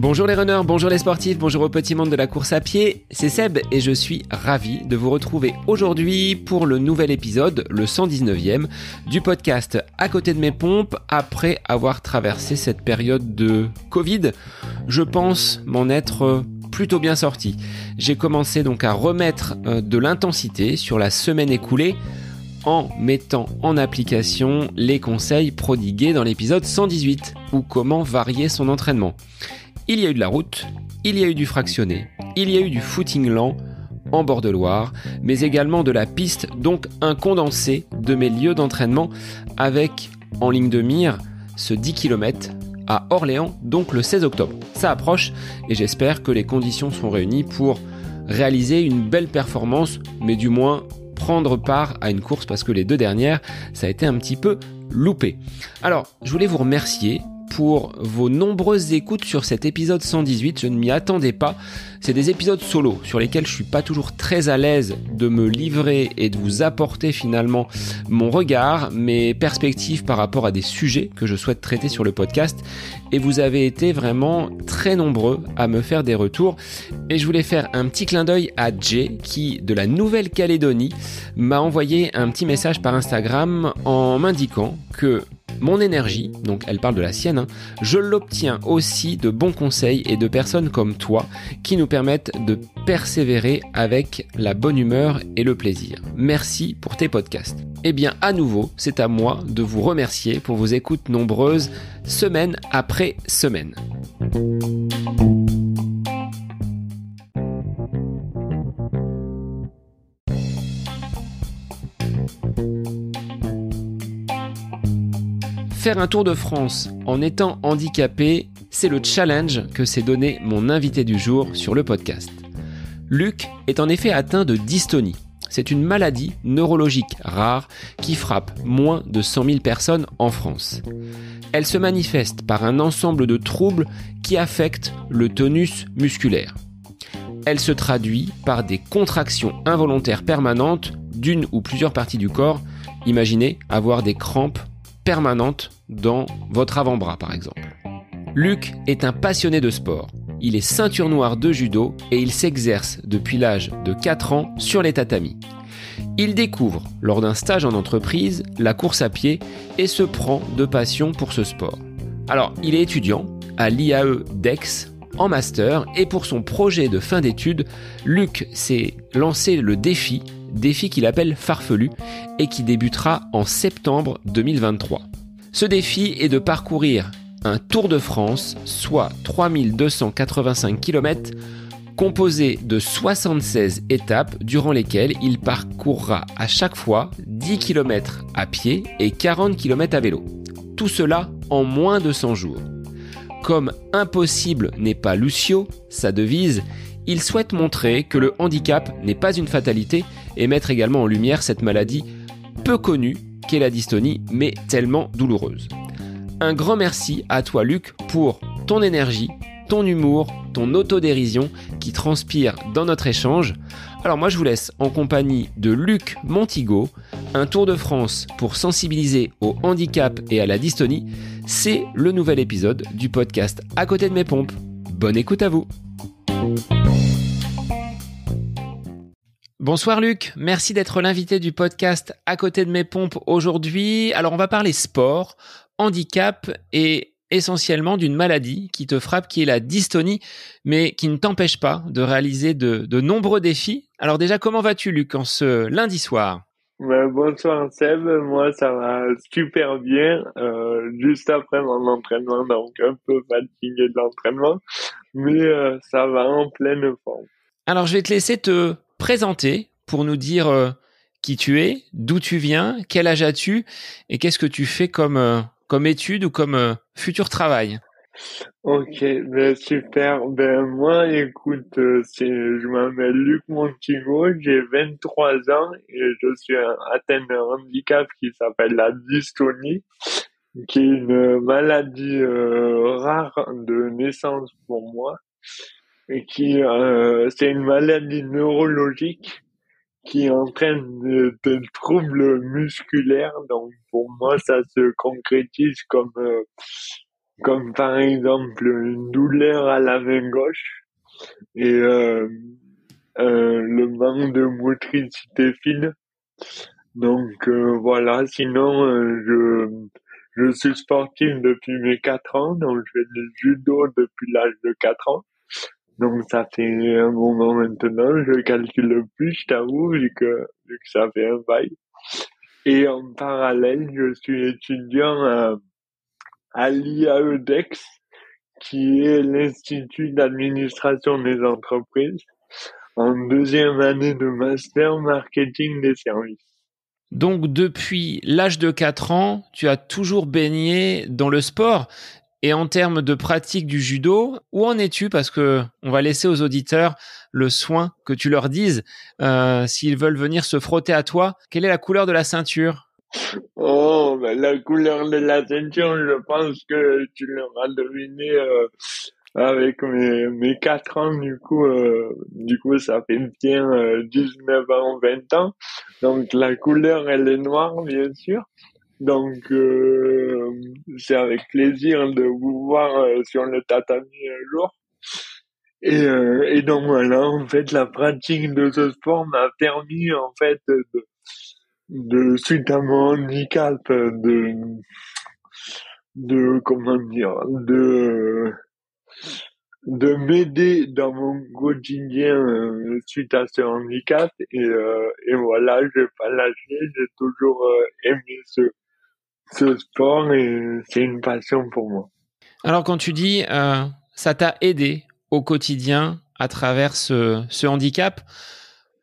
Bonjour les runners, bonjour les sportifs, bonjour au petit monde de la course à pied, c'est Seb et je suis ravi de vous retrouver aujourd'hui pour le nouvel épisode, le 119e, du podcast À côté de mes pompes après avoir traversé cette période de Covid. Je pense m'en être plutôt bien sorti. J'ai commencé donc à remettre euh, de l'intensité sur la semaine écoulée en mettant en application les conseils prodigués dans l'épisode 118 ou comment varier son entraînement. Il y a eu de la route, il y a eu du fractionné, il y a eu du footing lent en bord de Loire, mais également de la piste, donc un condensé de mes lieux d'entraînement avec en ligne de mire ce 10 km à Orléans, donc le 16 octobre. Ça approche et j'espère que les conditions sont réunies pour réaliser une belle performance, mais du moins prendre part à une course parce que les deux dernières, ça a été un petit peu loupé. Alors, je voulais vous remercier pour vos nombreuses écoutes sur cet épisode 118. Je ne m'y attendais pas. C'est des épisodes solo sur lesquels je suis pas toujours très à l'aise de me livrer et de vous apporter finalement mon regard, mes perspectives par rapport à des sujets que je souhaite traiter sur le podcast. Et vous avez été vraiment très nombreux à me faire des retours. Et je voulais faire un petit clin d'œil à Jay qui, de la Nouvelle-Calédonie, m'a envoyé un petit message par Instagram en m'indiquant que mon énergie, donc elle parle de la sienne, hein, je l'obtiens aussi de bons conseils et de personnes comme toi qui nous permettent de persévérer avec la bonne humeur et le plaisir. Merci pour tes podcasts. Eh bien, à nouveau, c'est à moi de vous remercier pour vos écoutes nombreuses, semaine après semaine. Faire un tour de France en étant handicapé, c'est le challenge que s'est donné mon invité du jour sur le podcast. Luc est en effet atteint de dystonie. C'est une maladie neurologique rare qui frappe moins de 100 000 personnes en France. Elle se manifeste par un ensemble de troubles qui affectent le tonus musculaire. Elle se traduit par des contractions involontaires permanentes d'une ou plusieurs parties du corps. Imaginez avoir des crampes permanente dans votre avant-bras par exemple. Luc est un passionné de sport. Il est ceinture noire de judo et il s'exerce depuis l'âge de 4 ans sur les tatamis. Il découvre, lors d'un stage en entreprise, la course à pied et se prend de passion pour ce sport. Alors, il est étudiant à l'IAE DEX en master et pour son projet de fin d'études, Luc s'est lancé le défi défi qu'il appelle farfelu et qui débutera en septembre 2023. Ce défi est de parcourir un Tour de France, soit 3285 km, composé de 76 étapes durant lesquelles il parcourra à chaque fois 10 km à pied et 40 km à vélo. Tout cela en moins de 100 jours. Comme impossible n'est pas Lucio, sa devise, il souhaite montrer que le handicap n'est pas une fatalité et mettre également en lumière cette maladie peu connue qu'est la dystonie, mais tellement douloureuse. Un grand merci à toi Luc pour ton énergie, ton humour, ton autodérision qui transpire dans notre échange. Alors moi je vous laisse en compagnie de Luc Montigo, un tour de France pour sensibiliser au handicap et à la dystonie. C'est le nouvel épisode du podcast À côté de mes pompes. Bonne écoute à vous. Bonsoir Luc, merci d'être l'invité du podcast à côté de mes pompes aujourd'hui. Alors on va parler sport, handicap et essentiellement d'une maladie qui te frappe, qui est la dystonie, mais qui ne t'empêche pas de réaliser de, nombreux défis. Alors déjà, comment vas-tu Luc en ce lundi soir? Bonsoir Seb, moi ça va super bien, euh, juste après mon entraînement, donc un peu fatigué de l'entraînement, mais euh, ça va en pleine forme. Alors je vais te laisser te présenter pour nous dire euh, qui tu es, d'où tu viens, quel âge as-tu et qu'est-ce que tu fais comme, euh, comme étude ou comme euh, futur travail. Ok, ben super. Ben moi, écoute, je m'appelle Luc Montigo, j'ai 23 ans et je suis atteint d'un handicap qui s'appelle la dystonie, qui est une maladie rare de naissance pour moi et qui euh, c'est une maladie neurologique qui entraîne des troubles musculaires. Donc pour moi, ça se concrétise comme euh, comme par exemple une douleur à la main gauche et euh, euh, le manque de motricité fine. Donc voilà, sinon je je suis sportif depuis mes 4 ans, donc je fais du judo depuis l'âge de 4 ans. Donc ça fait un moment maintenant, je calcule plus, je t'avoue, vu que, vu que ça fait un bail. Et en parallèle, je suis étudiant à, à l'IAEDEX, qui est l'Institut d'administration des entreprises, en deuxième année de master marketing des services. Donc depuis l'âge de 4 ans, tu as toujours baigné dans le sport. Et en termes de pratique du judo, où en es-tu? Parce que on va laisser aux auditeurs le soin que tu leur dises euh, s'ils veulent venir se frotter à toi. Quelle est la couleur de la ceinture? Oh, ben la couleur de la ceinture, je pense que tu l'auras deviné euh, avec mes, mes 4 ans. Du coup, euh, du coup, ça fait bien 19 ans, 20 ans. Donc la couleur, elle est noire, bien sûr. Donc, euh, c'est avec plaisir de vous voir euh, sur le tatami un jour. Et, euh, et donc voilà, en fait, la pratique de ce sport m'a permis, en fait, de, de suite à mon handicap, de, de, comment dire, de, de m'aider dans mon quotidien suite à ce handicap et, et voilà je vais pas lâcher j'ai toujours aimé ce ce sport c'est une passion pour moi. Alors quand tu dis euh, ça t'a aidé au quotidien à travers ce, ce, handicap,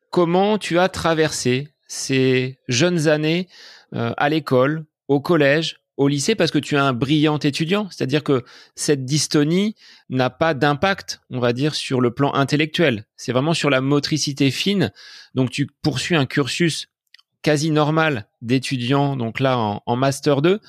comment tu as traversé ces jeunes années euh, à l'école, au collège, au lycée? Parce que tu es un brillant étudiant, c'est-à-dire que cette dystonie n'a pas d'impact, on va dire, sur le plan intellectuel. C'est vraiment sur la motricité fine. Donc tu poursuis un cursus quasi normal d'étudiants, donc là en, master 2,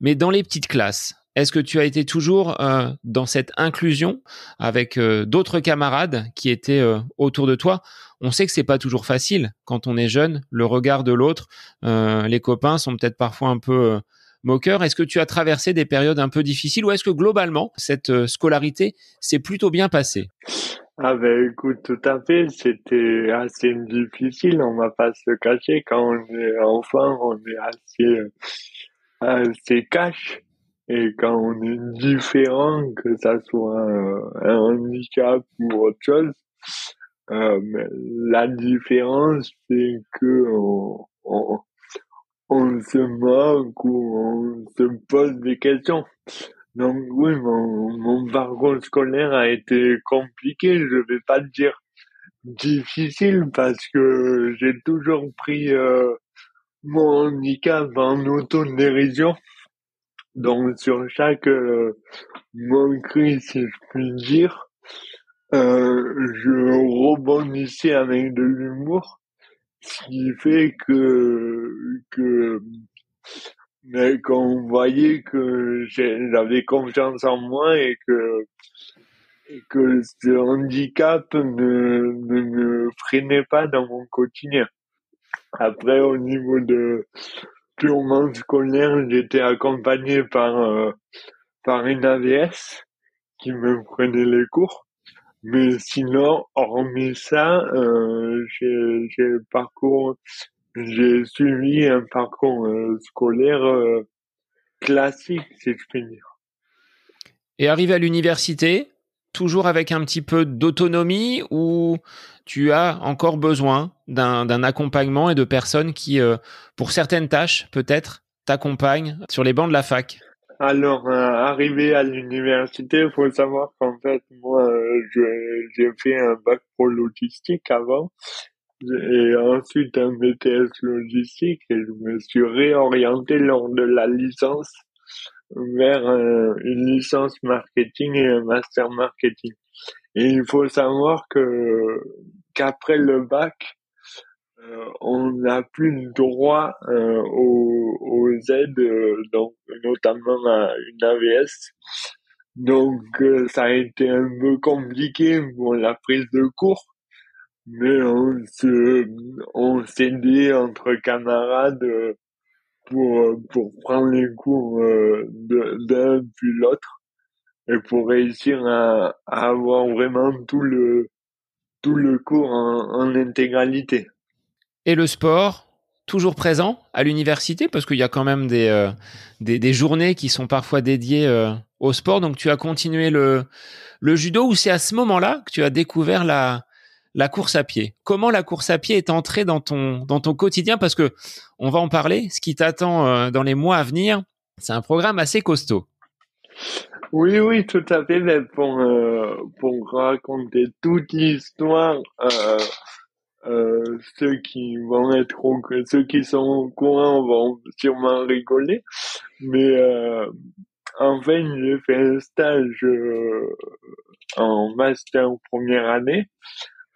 mais dans les petites classes. Est-ce que tu as été toujours euh, dans cette inclusion avec euh, d'autres camarades qui étaient euh, autour de toi? On sait que c'est pas toujours facile quand on est jeune. Le regard de l'autre, les copains sont peut-être parfois un peu moqueurs. Est-ce que tu as traversé des périodes un peu difficiles ou est-ce que globalement cette scolarité s'est plutôt bien passée? Ah ben écoute, tout à fait, c'était assez difficile, on va pas se cacher, quand on est enfant, on est assez, assez cash, et quand on est différent, que ça soit un, handicap ou autre chose, euh, la différence, c'est que on, on, on se moque ou on se pose des questions. Donc oui, mon, mon parcours scolaire a été compliqué, je vais pas dire difficile parce que j'ai toujours pris euh, mon handicap en autodérision. Donc sur chaque euh, moquerie, si je puis dire, euh, je rebondissais avec de l'humour, ce qui fait que que mais qu'on voyait que j'avais confiance en moi et que que ce handicap ne, ne me freinait pas dans mon quotidien. Après, au niveau de purement scolaire, j'étais accompagné par euh, par une AVS qui me prenait les cours. Mais sinon, hormis ça, euh, j'ai parcours j'ai suivi un parcours euh, scolaire euh, classique, si je puis dire. Et arrivé à l'université, toujours avec un petit peu d'autonomie ou tu as encore besoin d'un accompagnement et de personnes qui, euh, pour certaines tâches, peut-être, t'accompagnent sur les bancs de la fac? Alors, arrivé à l'université, il faut savoir qu'en fait, moi, j'ai fait un bac pro logistique avant et ensuite un BTS logistique et je me suis réorienté lors de la licence vers une licence marketing et un master marketing. Et il faut savoir que qu'après le bac, euh, on n'a plus le droit euh, aux, aux, aides, euh, donc notamment à une AVS. Donc ça a été un peu compliqué pour la prise de cours mais on se, on s'aidait entre camarades euh, pour, pour prendre les cours euh, d'un puis l'autre et pour réussir à, avoir vraiment tout le, tout le cours en, intégralité. Et le sport, toujours présent à l'université? Parce qu'il y a quand même des, euh, des, des, journées qui sont parfois dédiées euh, au sport. Donc tu as continué le, le judo ou c'est à ce moment-là que tu as découvert la, la course à pied. Comment la course à pied est entrée dans ton, dans ton quotidien? Parce que on va en parler. Ce qui t'attend euh, dans les mois à venir, c'est un programme assez costaud. Oui, oui, tout à fait. Mais pour, pour raconter toute l'histoire, euh, ceux qui vont être ceux qui sont au courant vont sûrement rigoler, mais euh, en fait j'ai fait un stage euh, en master première année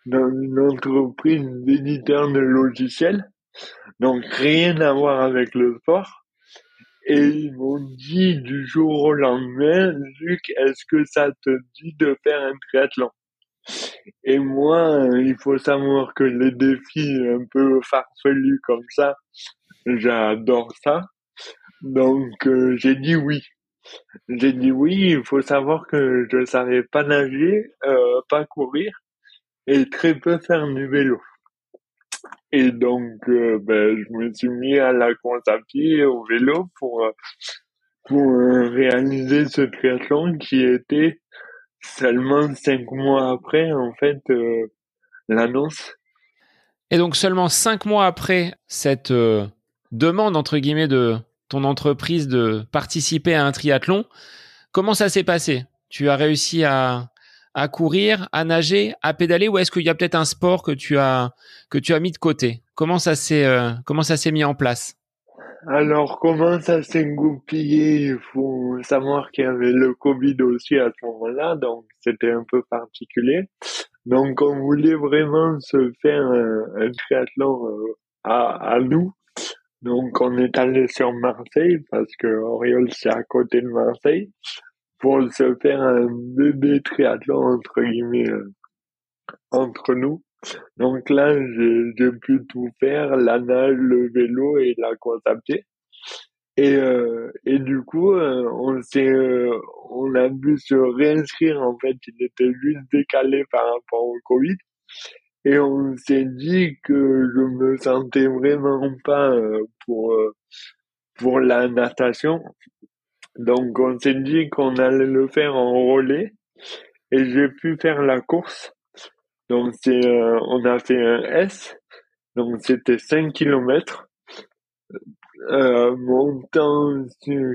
dans une entreprise d'éditeur de logiciels, donc rien à voir avec le sport. Et ils m'ont dit du jour au lendemain, Luc, est-ce que ça te dit de faire un triathlon? Et moi, il faut savoir que les défis un peu farfelus comme ça, j'adore ça. Donc euh, j'ai dit oui. J'ai dit oui, il faut savoir que je savais pas nager, euh, pas courir et très peu faire du vélo. Et donc euh, ben, je me suis mis à la course à pied au vélo pour pour réaliser ce triathlon qui était seulement cinq mois après, en fait, euh, l'annonce. Et donc seulement cinq mois après cette euh, demande, entre guillemets, de ton entreprise de participer à un triathlon, comment ça s'est passé? Tu as réussi à, à courir, à nager, à pédaler, ou est-ce qu'il y a peut-être un sport que tu as que tu as mis de côté? Comment ça s'est euh, comment ça s'est mis en place? Alors, comment ça s'est goupillé? Il faut savoir qu'il y avait le Covid aussi à ce moment-là, donc c'était un peu particulier. Donc, on voulait vraiment se faire un, triathlon euh, à, à nous. Donc, on est allé sur Marseille, parce que Oriol, c'est à côté de Marseille, pour se faire un bébé triathlon, entre guillemets, euh, entre nous. Donc là, j'ai pu tout faire, la nage, le vélo et la course à pied. Et, euh, et du coup, euh, on s'est, euh, on a pu se réinscrire. En fait, il était juste décalé par rapport au Covid. Et on s'est dit que je me sentais vraiment pas pour pour la natation. Donc, on s'est dit qu'on allait le faire en relais. Et j'ai pu faire la course. Donc c'est, euh, on a fait un S, donc c'était 5 kilomètres. Euh, mon temps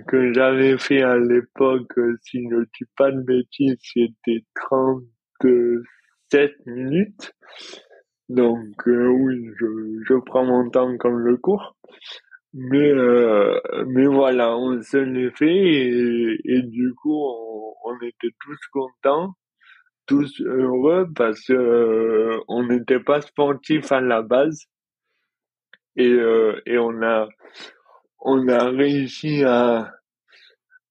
que j'avais fait à l'époque, si je ne dis pas de bêtises, c'était 37 minutes. Donc euh, oui, je, je prends mon temps comme le cours. Mais euh, mais voilà, on se l'est fait et, et du coup on, on était tous contents tous heureux parce que euh, on n'était pas sportif à la base et euh, et on a on a réussi à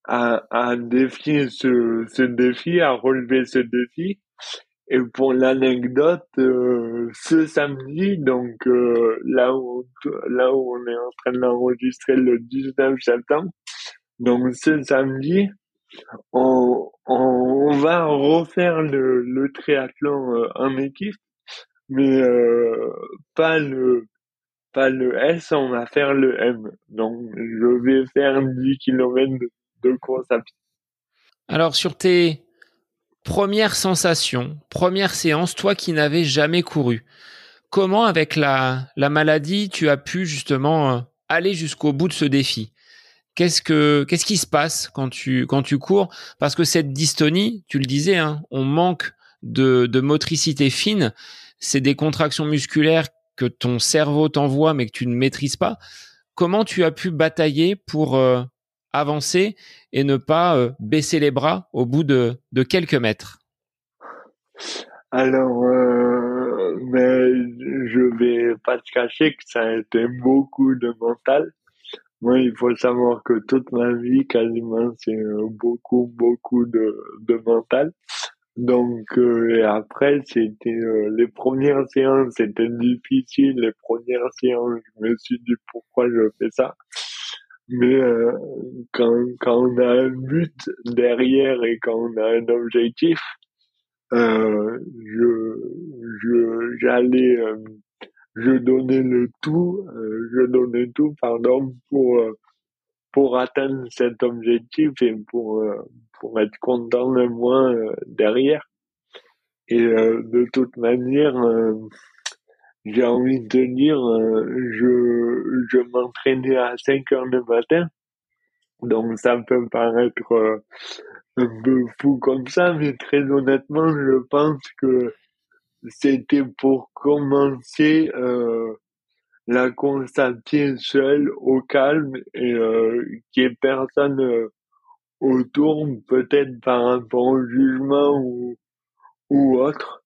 à, à défier ce, ce défi, à relever ce défi. Et pour l'anecdote, euh, ce samedi, donc là où là où on est en train d'enregistrer le 19 septembre, donc ce samedi, on, on va refaire le, le triathlon euh, en équipe, mais euh, pas le pas le S, on va faire le M. Donc je vais faire 10 km de, course à pied. Alors sur tes premières sensations, première séance, toi qui n'avais jamais couru, comment avec la, la maladie tu as pu justement euh, aller jusqu'au bout de ce défi? Qu'est-ce que qu'est-ce qui se passe quand tu quand tu cours? Parce que cette dystonie, tu le disais, hein, on manque de, de motricité fine. C'est des contractions musculaires que ton cerveau t'envoie mais que tu ne maîtrises pas. Comment tu as pu batailler pour euh, avancer et ne pas euh, baisser les bras au bout de, quelques mètres Alors, euh, mais je vais pas te cacher que ça a été beaucoup de mental moi, il faut savoir que toute ma vie, quasiment, c'est beaucoup, beaucoup de, mental. Donc et après c'était les premières séances c'était difficile, les premières séances je me suis dit pourquoi je fais ça? Mais quand quand on a un but derrière et quand on a un objectif, euh, je je j'allais je donnais le tout, euh, je donnais tout, pardon, pour euh, pour atteindre cet objectif et pour euh, pour être content de moi derrière. Et de toute manière, j'ai envie de dire, je je m'entraînais à 5 heures le matin, donc ça peut paraître un peu fou comme ça, mais très honnêtement, je pense que c'était pour commencer euh, la constater seule au calme et euh, qu'il n'y ait personne euh, autour, peut-être par rapport au jugement ou, ou autre.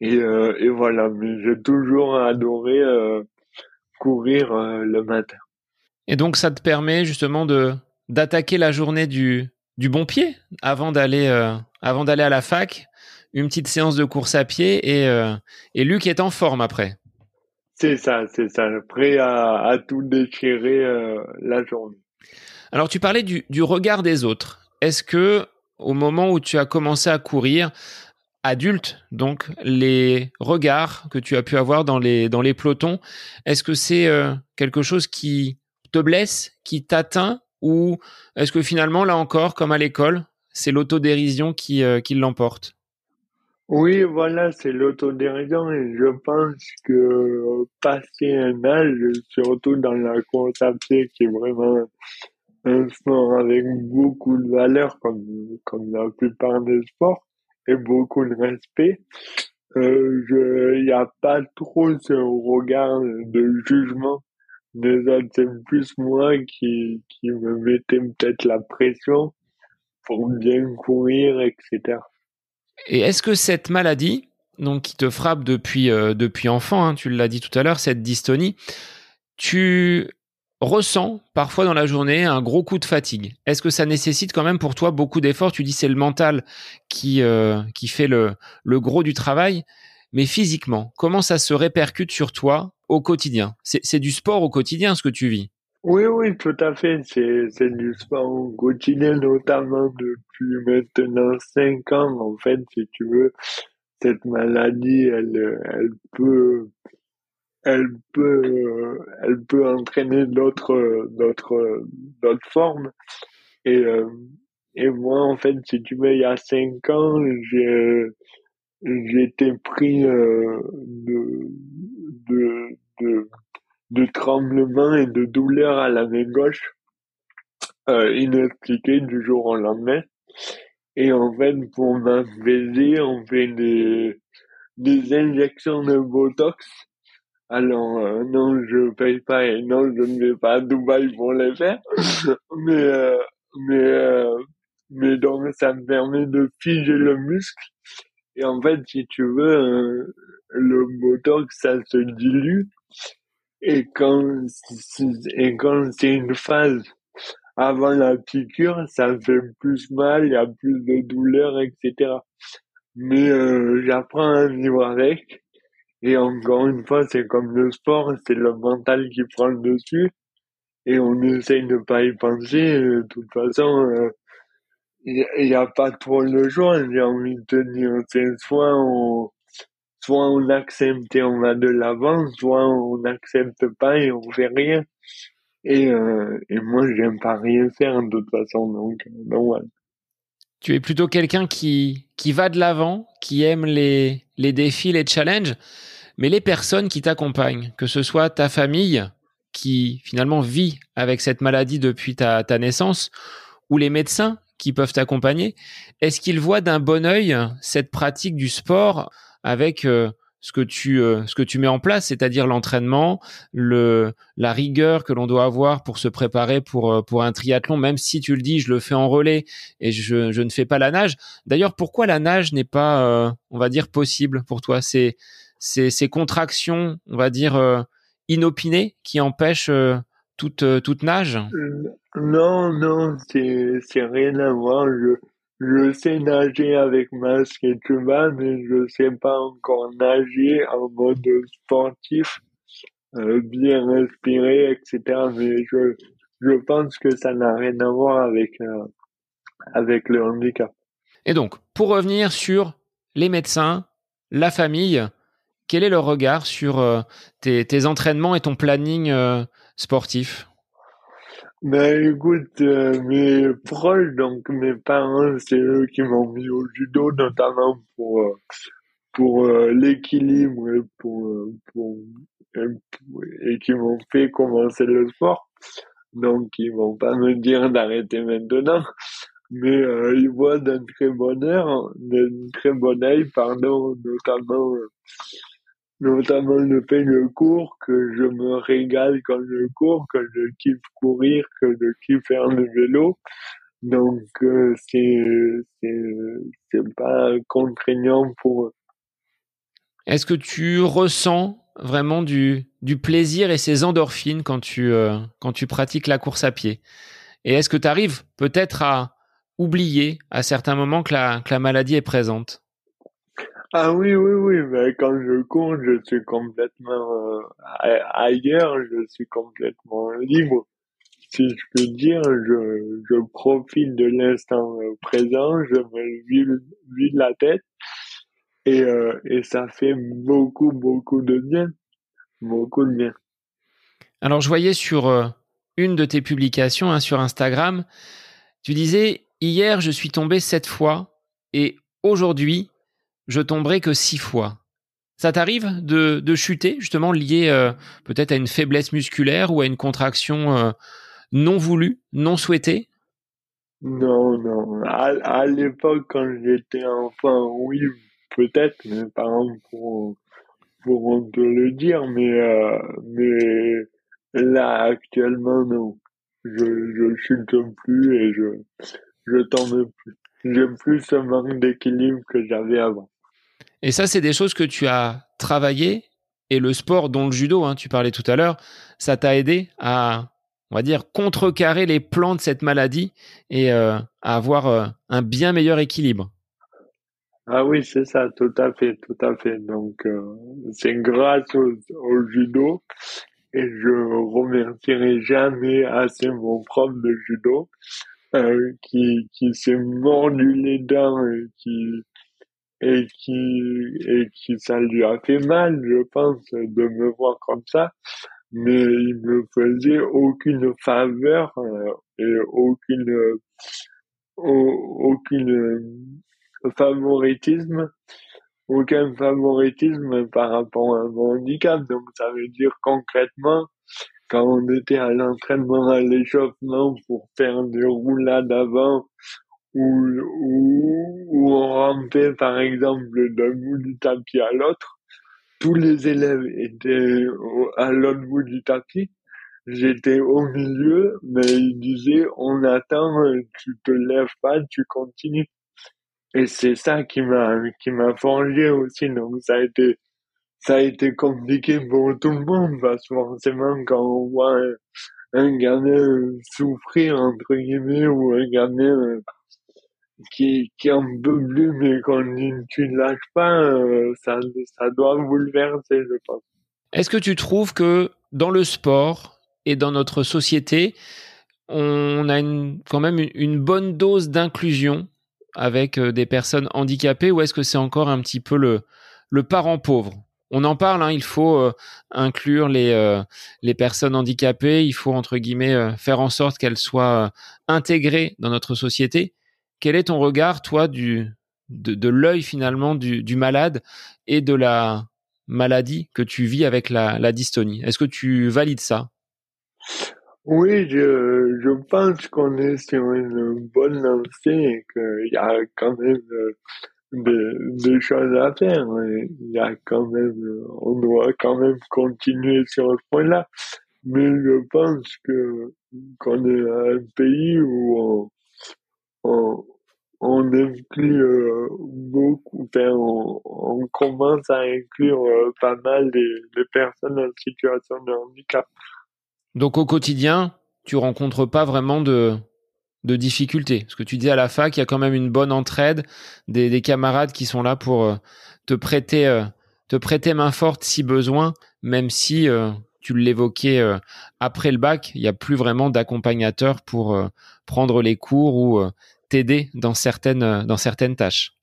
Et, euh, et voilà, mais j'ai toujours adoré euh, courir le matin. Et donc ça te permet justement de d'attaquer la journée du, du bon pied avant d'aller avant d'aller à la fac, une petite séance de course à pied et, et Luc est en forme après. C'est ça, c'est ça, prêt à, tout déchirer euh, la journée. Alors tu parlais du, regard des autres. Est-ce que au moment où tu as commencé à courir, adulte, donc les regards que tu as pu avoir dans les, dans les pelotons, est-ce que c'est euh, quelque chose qui te blesse, qui t'atteint, ou est-ce que finalement, là encore, comme à l'école, c'est l'autodérision qui, euh, qui l'emporte? Oui, voilà, c'est l'autodérision et je pense que passer un âge, surtout dans la course qui est vraiment un sport avec beaucoup de valeur, comme, comme la plupart des sports, et beaucoup de respect, euh, il n'y a pas trop ce regard de jugement des autres. C'est plus moi qui, qui me mettais peut-être la pression pour bien courir, etc. Et est-ce que cette maladie, donc qui te frappe depuis euh, depuis enfant, hein, tu l'as dit tout à l'heure, cette dystonie, tu ressens parfois dans la journée un gros coup de fatigue. Est-ce que ça nécessite quand même pour toi beaucoup d'efforts? Tu dis c'est le mental qui euh, qui fait le le gros du travail, mais physiquement, comment ça se répercute sur toi au quotidien? C'est du sport au quotidien ce que tu vis oui, oui, tout à fait. C'est, du sport quotidien, notamment depuis maintenant cinq ans, en fait, si tu veux. Cette maladie, elle, elle peut, elle peut, elle peut entraîner d'autres, d'autres, d'autres formes. Et, euh, et moi, en fait, si tu veux, il y a cinq ans, j'ai, j'étais pris euh, de, de, de de tremblements et de douleurs à la main gauche euh, inexpliquées du jour au lendemain. Et en fait, pour m'apaiser, on fait des, des injections de Botox. Alors, euh, non, je paye pas et non, je ne vais pas à Dubaï pour les faire. mais, euh, mais, euh, mais donc, ça me permet de figer le muscle. Et en fait, si tu veux, euh, le Botox, ça se dilue et quand, et quand c'est une phase avant la piqûre, ça fait plus mal, il y a plus de douleur, etc. Mais euh, j'apprends à vivre avec. Et encore une fois, c'est comme le sport, c'est le mental qui prend le dessus. Et on essaye de pas y penser. De toute façon, il euh, n'y a, pas trop le choix, j'ai envie de te dire. C'est soit on, soit on accepte et on va de l'avant, soit on n'accepte pas et on fait rien. Et, euh, et moi, j'aime pas rien faire de toute façon, donc, donc Tu es plutôt quelqu'un qui, qui va de l'avant, qui aime les, les défis, les challenges, mais les personnes qui t'accompagnent, que ce soit ta famille, qui finalement vit avec cette maladie depuis ta, ta naissance, ou les médecins qui peuvent t'accompagner, est-ce qu'ils voient d'un bon œil cette pratique du sport avec euh, ce que tu euh, ce que tu mets en place, c'est-à-dire l'entraînement, le la rigueur que l'on doit avoir pour se préparer pour euh, pour un triathlon, même si tu le dis, je le fais en relais et je, je ne fais pas la nage. D'ailleurs, pourquoi la nage n'est pas, on va dire, possible pour toi? C'est ces, ces contractions, on va dire, inopinées qui empêchent toute toute nage? Non, non, c'est c'est rien à voir. Je sais nager avec masque et tuba, mais je sais pas encore nager en mode sportif, euh, bien respirer, etc. Mais je, je pense que ça n'a rien à voir avec, euh, avec le handicap. Et donc, pour revenir sur les médecins, la famille, quel est leur regard sur euh, tes, tes, entraînements et ton planning euh, sportif? Ben écoute, euh, mes proches, donc mes parents, c'est eux qui m'ont mis au judo, notamment pour pour l'équilibre et pour, pour, et qui m'ont fait commencer le sport. Donc ils vont pas me dire d'arrêter maintenant mais euh, il voit d'un très bon air, d'un très bon œil, pardon, notamment, euh, notamment le fait de cours, que je me régale quand je cours, que je kiffe courir, que je kiffe faire le vélo. Donc, euh, c'est, c'est, pas contraignant pour eux. Est-ce que tu ressens vraiment du, du plaisir et ces endorphines quand tu, euh, quand tu pratiques la course à pied? Et est-ce que tu arrives peut-être à, oublier à certains moments que la, que la maladie est présente? Ah oui, oui, oui, mais quand je cours, je suis complètement euh, ailleurs, je suis complètement libre. Si je peux dire, je, je profite de l'instant présent, je me vide la tête et, euh, et ça fait beaucoup, beaucoup de bien. Beaucoup de bien. Alors, je voyais sur euh, une de tes publications hein, sur Instagram, tu disais Hier, je suis tombé sept fois et aujourd'hui, je tomberai que six fois. Ça t'arrive de, de, chuter, justement, lié euh, peut-être à une faiblesse musculaire ou à une contraction euh, non voulue, non souhaitée? Non, non. À, l'époque, quand j'étais enfant, oui, peut-être, mes parents pourront, pourront te le dire, mais, euh, mais là, actuellement, non. Je, je chute plus et je, veux plus. J'aime plus ce manque d'équilibre que j'avais avant. Et ça, c'est des choses que tu as travaillé et le sport, dont le judo, hein, tu parlais tout à l'heure, ça t'a aidé à, on va dire, contrecarrer les plans de cette maladie et euh, à avoir euh, un bien meilleur équilibre. Ah oui, c'est ça, tout à fait, tout à fait. Donc, euh, c'est grâce au, judo et je remercierai jamais assez mon prof de judo qui, qui s'est mordu les dents et qui, et qui, et qui ça lui a fait mal, je pense, de me voir comme ça. Mais il me faisait aucune faveur euh, et aucune, aucune favoritisme, aucun favoritisme par rapport à mon handicap. Donc ça veut dire concrètement quand on était à l'entraînement, à l'échauffement pour faire des roulades avant, ou, ou, on rampait par exemple d'un bout du tapis à l'autre, tous les élèves étaient à l'autre bout du tapis. J'étais au milieu, mais ils disaient on attend, tu te lèves pas, tu continues. Et c'est ça qui m'a qui m'a forgé aussi. Donc ça a été ça a été compliqué pour tout le monde parce que forcément quand on voit un, gamin souffrir entre guillemets ou un gamin qui qui en peut plus mais qu'on tu ne lâches pas euh, ça ça doit bouleverser je pense. Est-ce que tu trouves que dans le sport et dans notre société on a quand même une bonne dose d'inclusion avec euh, des personnes handicapées ou est-ce que c'est encore un petit peu le, le parent pauvre? On en parle, hein, il faut euh, inclure les, les personnes handicapées, il faut entre guillemets faire en sorte qu'elles soient intégrées dans notre société. Quel est ton regard, toi, du, de, l'œil finalement du, malade et de la maladie que tu vis avec la, la dystonie? Est-ce que tu valides ça? Oui, je, je pense qu'on est sur une bonne lancée et qu'il y a quand même des, choses à faire. Y a quand même, on doit quand même continuer sur ce point-là. Mais je pense que qu'on est un pays où on, on, inclut euh, beaucoup, on, commence à inclure euh, pas mal des, personnes en situation de handicap. Donc au quotidien, tu rencontres pas vraiment de, de difficultés Parce que tu dis à la fac, il y a quand même une bonne entraide, des, des camarades qui sont là pour euh, te prêter, te prêter main forte si besoin, même si tu l'évoquais après le bac, il n'y a plus vraiment d'accompagnateur pour prendre les cours ou t'aider dans certaines, dans certaines tâches.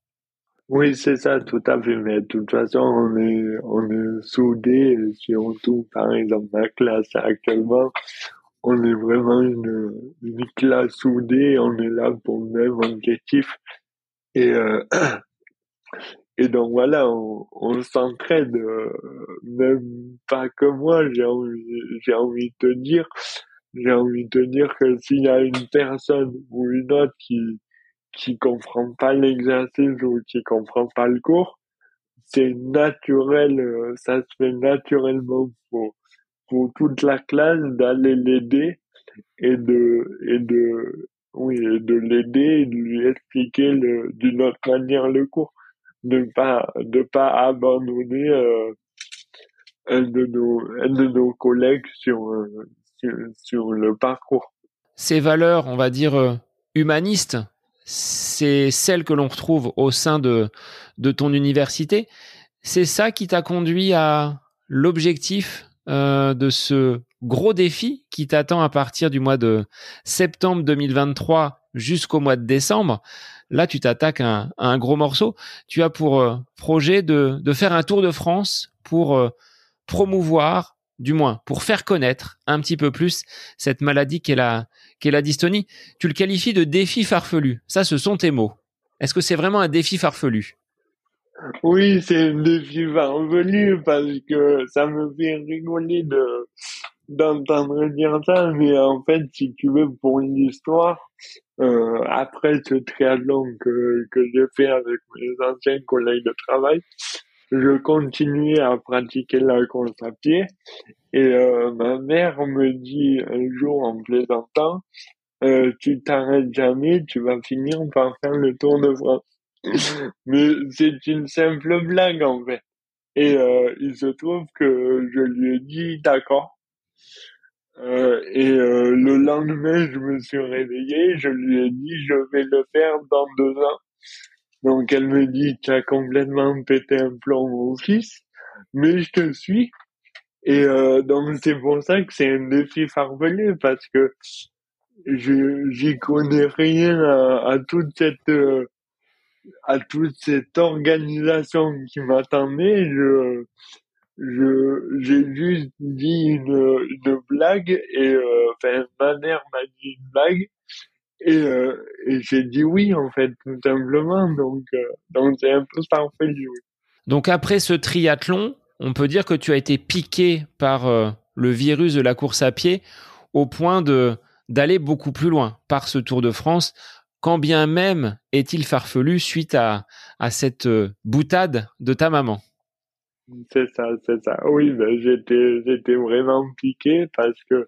Oui, c'est ça, tout à fait. Mais de toute façon, on est, on est soudés, surtout, par exemple, ma classe actuellement, on est vraiment une, une classe soudée, on est là pour le même objectif. Et, euh, et donc voilà, on, on s'entraide, euh, même pas que moi, j'ai envie, j'ai envie de te dire, j'ai envie de te dire que s'il y a une personne ou une autre qui, qui comprend pas l'exercice ou qui comprend pas le cours, c'est naturel, euh, ça se fait naturellement pour, pour toute la classe d'aller l'aider et de, et de, oui, de l'aider et de lui expliquer d'une autre manière le cours. De pas, de pas abandonner, euh, un de nos, collègues sur, euh, sur, le parcours. Ces valeurs, on va dire, humanistes, c'est celle que l'on retrouve au sein de, ton université. C'est ça qui t'a conduit à l'objectif euh, de ce gros défi qui t'attend à partir du mois de septembre 2023 jusqu'au mois de décembre. Là, tu t'attaques à, un gros morceau. Tu as pour euh, projet de, faire un tour de France pour euh, promouvoir, du moins pour faire connaître un petit peu plus cette maladie qu'est la, qu'est la dystonie. Tu le qualifies de défi farfelu. Ça, ce sont tes mots. Est-ce que c'est vraiment un défi farfelu? Oui, c'est un défi farfelu parce que ça me fait rigoler de d'entendre dire ça, mais en fait, si tu veux, pour une histoire, euh, après ce triathlon que, que j'ai fait avec mes anciens collègues de travail, je continuais à pratiquer la course à pied et euh, ma mère me dit un jour en plaisantant, euh, tu t'arrêtes jamais, tu vas finir par faire le Tour de France. Mais c'est une simple blague en fait. Et euh, il se trouve que je lui ai dit d'accord. Euh, et euh, le lendemain, je me suis réveillé, je lui ai dit je vais le faire dans deux ans. Donc elle me dit, tu as complètement pété un plomb mon fils, mais je te suis. Et euh, donc c'est pour ça que c'est un défi farfelu, parce que je j'y connais rien à, toute cette à toute cette organisation qui m'attendait. Je j'ai juste dit une, une blague et euh, enfin ma mère m'a dit une blague et, euh, et j'ai dit oui, en fait, tout simplement. Donc, euh, donc c'est un peu parfait. Oui. Donc, après ce triathlon, on peut dire que tu as été piqué par le virus de la course à pied au point de d'aller beaucoup plus loin par ce Tour de France, quand bien même est-il farfelu suite à, à cette boutade de ta maman? C'est ça, c'est ça. Oui, ben, j'étais, j'étais vraiment piqué parce que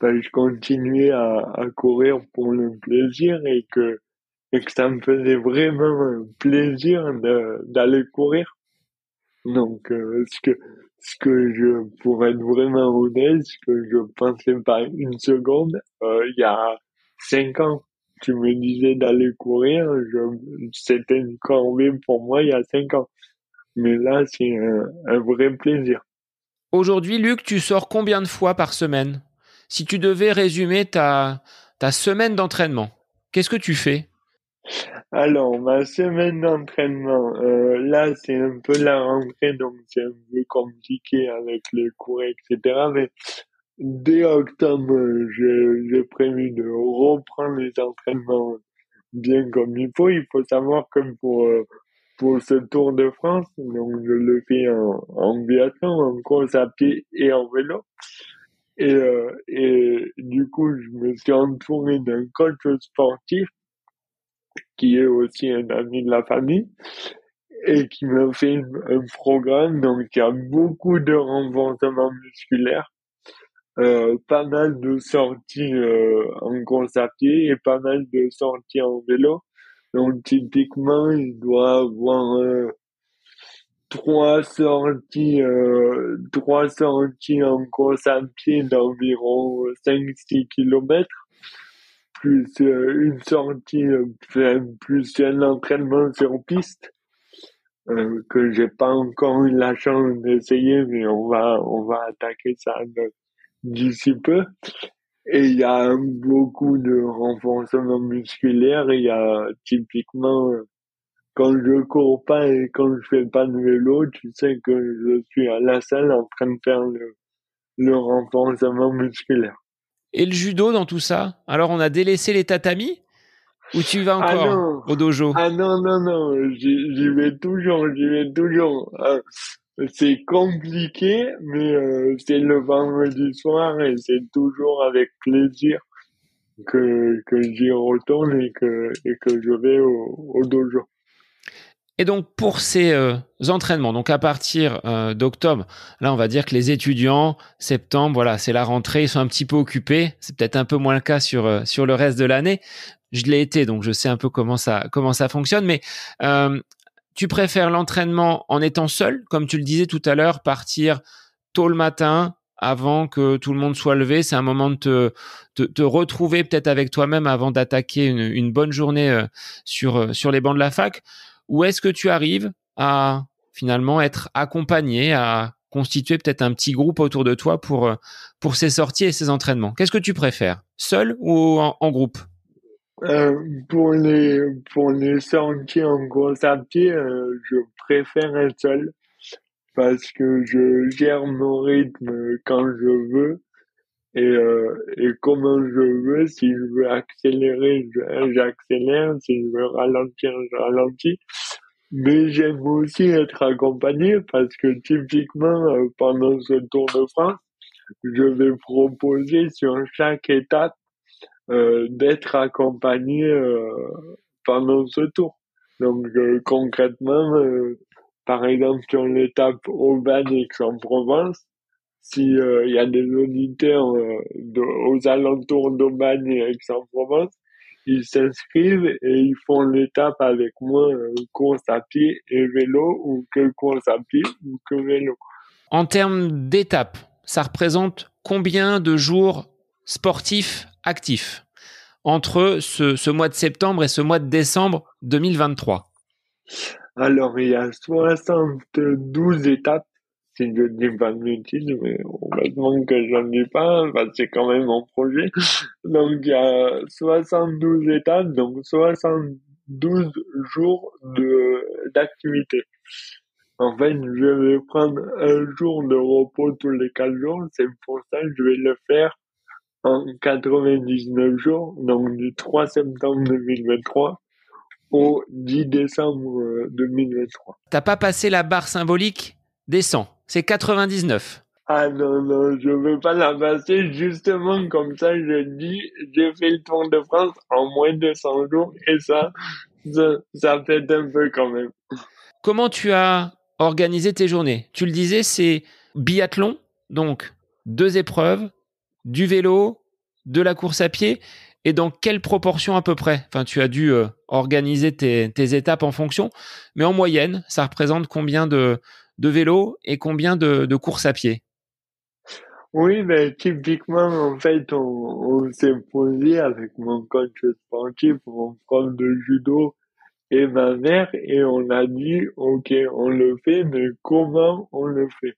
ben, je continuais à, à courir pour le plaisir et que, et que ça me faisait vraiment plaisir d'aller courir. Donc, euh, ce que, ce que je, pour être vraiment honnête, ce que je pensais pas une seconde, euh, il y a cinq ans, tu me disais d'aller courir, je, c'était une corvée pour moi il y a cinq ans. Mais là, c'est un, un vrai plaisir. Aujourd'hui, Luc, tu sors combien de fois par semaine? Si tu devais résumer ta, ta semaine d'entraînement, qu'est-ce que tu fais? Alors, ma semaine d'entraînement, euh, là, c'est un peu la rentrée, donc c'est un peu compliqué avec les cours, etc. Mais dès octobre, j'ai prévu de reprendre les entraînements bien comme il faut. Il faut savoir que pour, euh, pour ce Tour de France, donc je le fais en, en biathlon, en course à pied et en vélo. Et, euh, et du coup, je me suis entouré d'un coach sportif qui est aussi un ami de la famille et qui m'a fait un programme donc il y a beaucoup de renforcement musculaire, euh, pas mal de sorties euh, en course à pied et pas mal de sorties en vélo. Donc typiquement, il doit avoir euh, trois sorties, euh, sorties en course à pied d'environ 5-6 kilomètres. plus une sortie, plus un entraînement sur piste euh, que j'ai pas encore eu la chance d'essayer, mais on va on va attaquer ça d'ici peu. Et il y a beaucoup de renforcement musculaire. Il y a typiquement quand je cours pas et quand je fais pas de vélo, tu sais que je suis à la salle en train de faire le, le renforcement musculaire. Et le judo dans tout ça? Alors on a délaissé les tatamis? Ou tu vas ah encore au dojo? Ah non, non, non, j'y vais toujours, j'y vais toujours. Euh, c'est compliqué, mais euh, c'est le vendredi soir et c'est toujours avec plaisir que, que j'y retourne et que, je vais au, dojo. Et donc pour ces euh, entraînements, donc à partir euh, d'octobre, là on va dire que les étudiants, septembre, voilà, c'est la rentrée, ils sont un petit peu occupés. C'est peut-être un peu moins le cas sur sur le reste de l'année. Je l'ai été, donc je sais un peu comment ça comment ça fonctionne. Mais tu préfères l'entraînement en étant seul, comme tu le disais tout à l'heure, partir tôt le matin avant que tout le monde soit levé? C'est un moment de te, retrouver peut-être avec toi-même avant d'attaquer une, bonne journée sur sur les bancs de la fac? Ou est-ce que tu arrives à finalement être accompagné, à constituer peut-être un petit groupe autour de toi pour, euh, pour ces sorties et ces entraînements? Qu'est-ce que tu préfères? Seul ou en, groupe? Euh, pour les pour les sorties en course à euh, je préfère être seul parce que je gère mon rythme quand je veux et, euh, et comment je veux. Si je veux accélérer, j'accélère. Si je veux ralentir, je ralentis. Mais j'aime aussi être accompagné parce que typiquement euh, pendant ce Tour de France, je vais proposer sur chaque étape d'être accompagné euh, pendant ce tour. Donc euh, concrètement, par exemple sur l'étape Aubagne-Aix-en-Provence, s'il euh, y a des auditeurs euh, aux alentours d'Aubagne et Aix-en-Provence, ils s'inscrivent et ils font l'étape avec moi, euh, course à pied et vélo, ou que course à pied ou que vélo. En termes d'étapes, ça représente combien de jours sportifs actifs entre ce, ce, mois de septembre et ce mois de décembre 2023 Alors, il y a 72 étapes si je dis pas de bêtises, mais heureusement que j'en dis pas, c'est quand même mon projet. Donc il y a 72 étapes, donc 72 jours d'activité. En fait, je vais prendre un jour de repos tous les quatre jours, c'est pour ça que je vais le faire en 99 jours, donc du 3 septembre 2023 au 10 décembre 2023. T'as pas passé la barre symbolique des 100 c'est 99. Ah non, non, je veux pas la passer. Justement, comme ça, je dis, j'ai fait le Tour de France en moins de 100 jours et ça, ça, ça fait un peu quand même. Comment tu as organisé tes journées? Tu le disais, c'est biathlon, donc deux épreuves, du vélo, de la course à pied. Et dans quelle proportion à peu près? Enfin, tu as dû euh, organiser tes, étapes en fonction, mais en moyenne, ça représente combien de, de vélo et combien de, courses à pied? Oui, mais typiquement, en fait, on, on s'est posé avec mon coach sportif, mon prof de judo et ma mère, et on a dit, OK, on le fait, mais comment on le fait?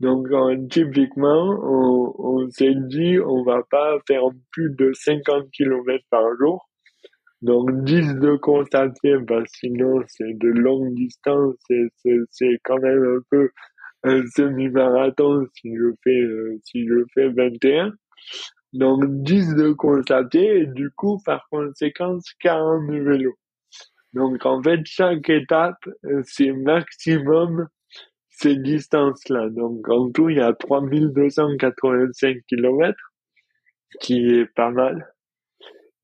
Donc, typiquement, on, on s'est dit, on va pas faire plus de 50 km par jour. Donc 10 de course bah, sinon c'est de longue distance, c'est quand même un peu un semi-marathon si je fais euh, si je fais 21. Donc 10 de course à pied et du coup par conséquent 40 de vélo. Donc en fait chaque étape euh, c'est maximum ces distances-là. Donc en tout il y a 3285 km qui est pas mal.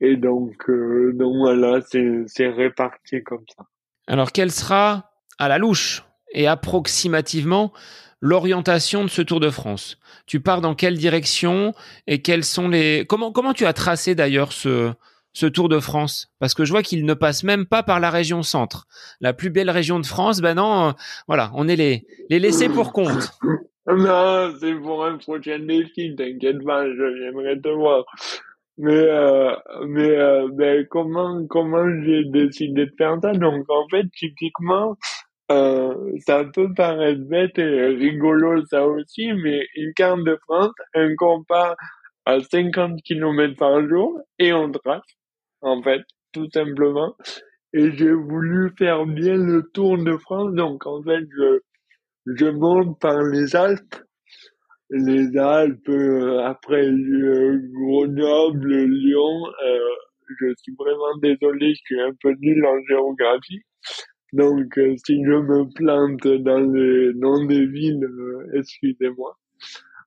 Et donc, euh, donc voilà, c'est réparti comme ça. Alors, quelle sera à la louche et approximativement l'orientation de ce Tour de France? Tu pars dans quelle direction et quels sont les comment comment tu as tracé d'ailleurs ce ce Tour de France Parce que je vois qu'il ne passe même pas par la région centre, la plus belle région de France. Ben non, euh, voilà, on est les les laissés pour compte. non, c'est pour un prochain défi. T'inquiète pas, viendrai te voir. mais euh, mais euh, ben, comment comment j'ai décidé de faire ça? Donc en fait typiquement ça peut paraître bête et rigolo ça aussi mais une carte de France un compas à 50 km par jour et on trace en fait tout simplement et j'ai voulu faire bien le tour de France donc en fait je je monte par les Alpes les Alpes, euh, après euh, Grenoble, Lyon. Euh, je suis vraiment désolé, je suis un peu nul en géographie. Donc, si je me plante dans les noms des villes, excusez-moi.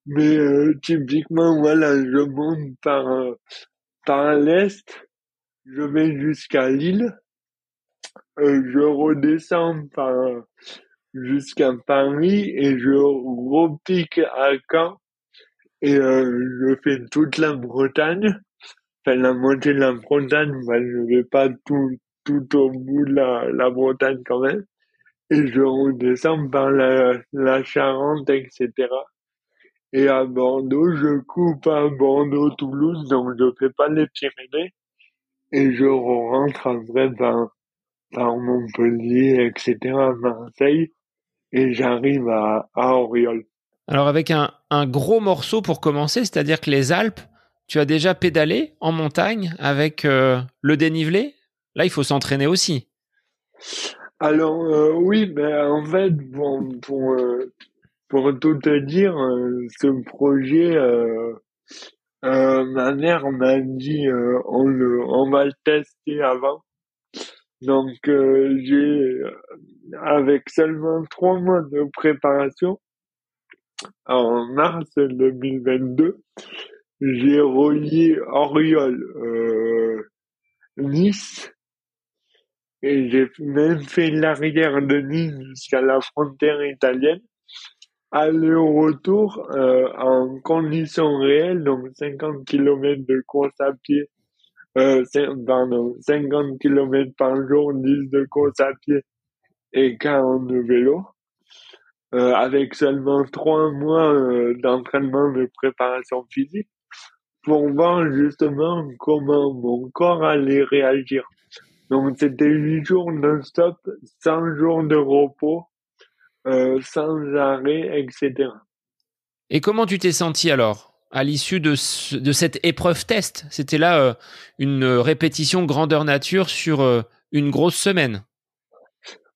Mais typiquement, voilà, je monte par par l'est, je vais jusqu'à Lille, je redescends par jusqu'à Paris et je repique à Caen et euh, je fais toute la Bretagne. Enfin, la moitié de la Bretagne, bah, je vais pas tout, tout au bout de la, la Bretagne quand même. Et je redescends par la, la Charente, etc. Et à Bordeaux, je coupe à Bordeaux-Toulouse, donc je fais pas les Pyrénées. Et je rentre après par, par Montpellier, etc., à Marseille et j'arrive à, à Auriol. Alors avec un, un, gros morceau pour commencer, c'est-à-dire que les Alpes, tu as déjà pédalé en montagne avec euh, le dénivelé? Là, il faut s'entraîner aussi. Alors euh, oui, ben, en fait, bon, pour, euh, pour tout te dire, ce projet, ma mère m'a dit on, le, on va le tester avant. Donc j'ai avec seulement trois mois de préparation, en mars 2022, j'ai relié Oriol, euh, Nice, et j'ai même fait l'arrière de Nice jusqu'à la frontière italienne. Aller-retour euh, en conditions réelles, donc 50 km de course à pied, euh, pardon, 50 km par jour, 10 de course à pied et 40 de vélo, euh, avec seulement trois mois euh, d'entraînement de préparation physique, pour voir justement comment mon corps allait réagir. Donc c'était huit jours non-stop, 100 jours de repos, euh, sans arrêt, etc. Et comment tu t'es senti alors à l'issue de, de cette épreuve test? C'était là une répétition grandeur nature sur une grosse semaine.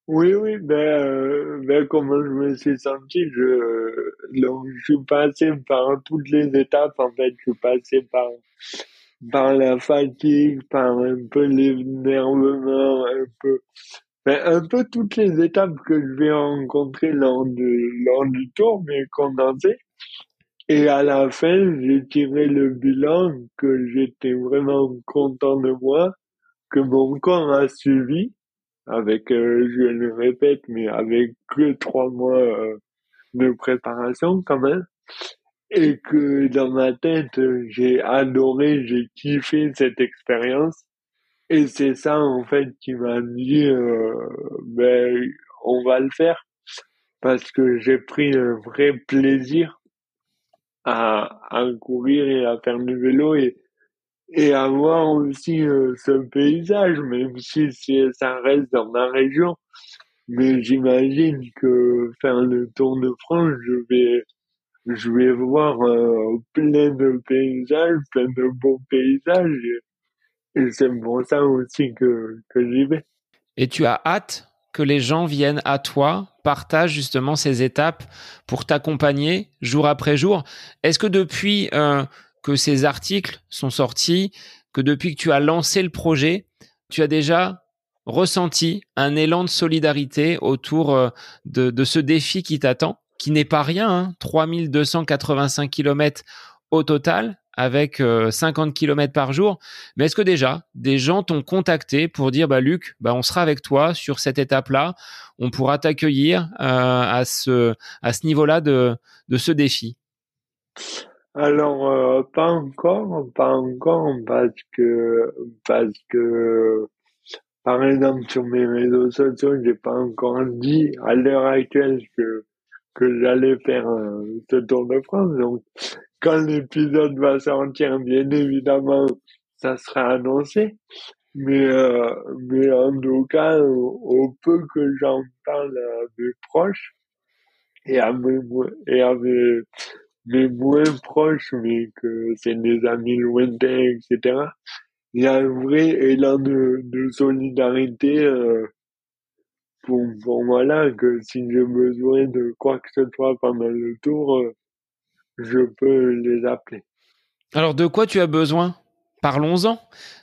Oui, oui, ben, euh, ben comment je me suis senti, je, donc, je suis passé par toutes les étapes, en fait, je suis passé par, par la fatigue, par un peu l'énervement, un peu, ben, un peu toutes les étapes que je vais rencontrer lors de, lors du tour, mais condensé. Et à la fin, j'ai tiré le bilan que j'étais vraiment content de moi, que mon corps a suivi, avec, euh, je le répète, mais avec que trois mois euh, de préparation quand même. Et que dans ma tête, j'ai adoré, j'ai kiffé cette expérience. Et c'est ça, en fait, qui m'a dit, euh, ben, on va le faire. Parce que j'ai pris un vrai plaisir à, à courir et à faire du vélo et, et avoir aussi euh, ce paysage, même si ça reste dans ma région. Mais j'imagine que faire le tour de France, je vais, je vais voir euh, plein de paysages, plein de beaux paysages. C'est pour ça aussi que, que j'y vais. Et tu as hâte que les gens viennent à toi, partagent justement ces étapes pour t'accompagner jour après jour. Est-ce que depuis euh, que ces articles sont sortis, que depuis que tu as lancé le projet, tu as déjà ressenti un élan de solidarité autour euh, de, ce défi qui t'attend, qui n'est pas rien, hein, 3285 km au total, avec 50 euh, km par jour. Mais est-ce que déjà des gens t'ont contacté pour dire bah Luc, bah on sera avec toi sur cette étape-là, on pourra t'accueillir euh, à ce à ce niveau-là de de ce défi? Alors euh, pas encore, pas encore parce que parce que par exemple sur mes réseaux sociaux, j'ai pas encore dit à l'heure actuelle que que j'allais faire ce Tour de France. Donc, quand l'épisode va sortir, bien évidemment, ça sera annoncé. Mais, euh, mais en tout cas, au, peu que j'en parle à mes proches et à mes, et à mes, mes moins proches, mais que c'est des amis lointains, etc., il y a un vrai élan de, de solidarité euh, pour, pour là que si j'ai besoin de quoi que ce soit pendant le tour, euh, je peux les appeler. Alors de quoi tu as besoin? Parlons-en.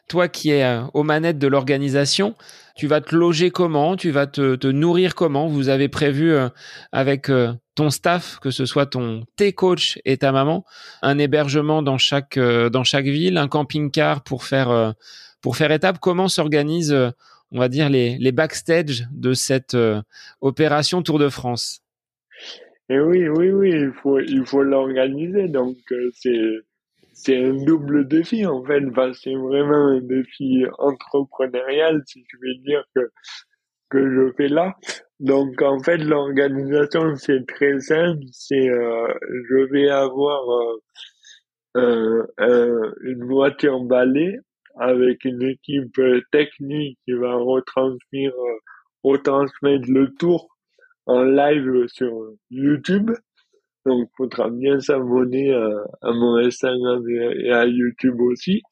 Toi qui es euh, aux manettes de l'organisation, tu vas te loger comment? Tu vas te, nourrir comment? Vous avez prévu euh, avec ton staff, que ce soit ton tes coach et ta maman, un hébergement dans chaque dans chaque ville, un camping-car pour faire pour faire étape? Comment s'organise, on va dire les les backstage de cette opération Tour de France et oui, oui, oui, il faut, il faut l'organiser. Donc, euh, c'est, c'est un double défi, en fait. c'est vraiment un défi entrepreneurial, si je vais dire que, que je fais là. Donc, en fait, l'organisation, c'est très simple. C'est, euh, je vais avoir euh, une voiture balai avec une équipe technique qui va retransmettre, retransmettre le tour en live sur YouTube. Donc, il faudra bien s'abonner à, mon Instagram et à YouTube aussi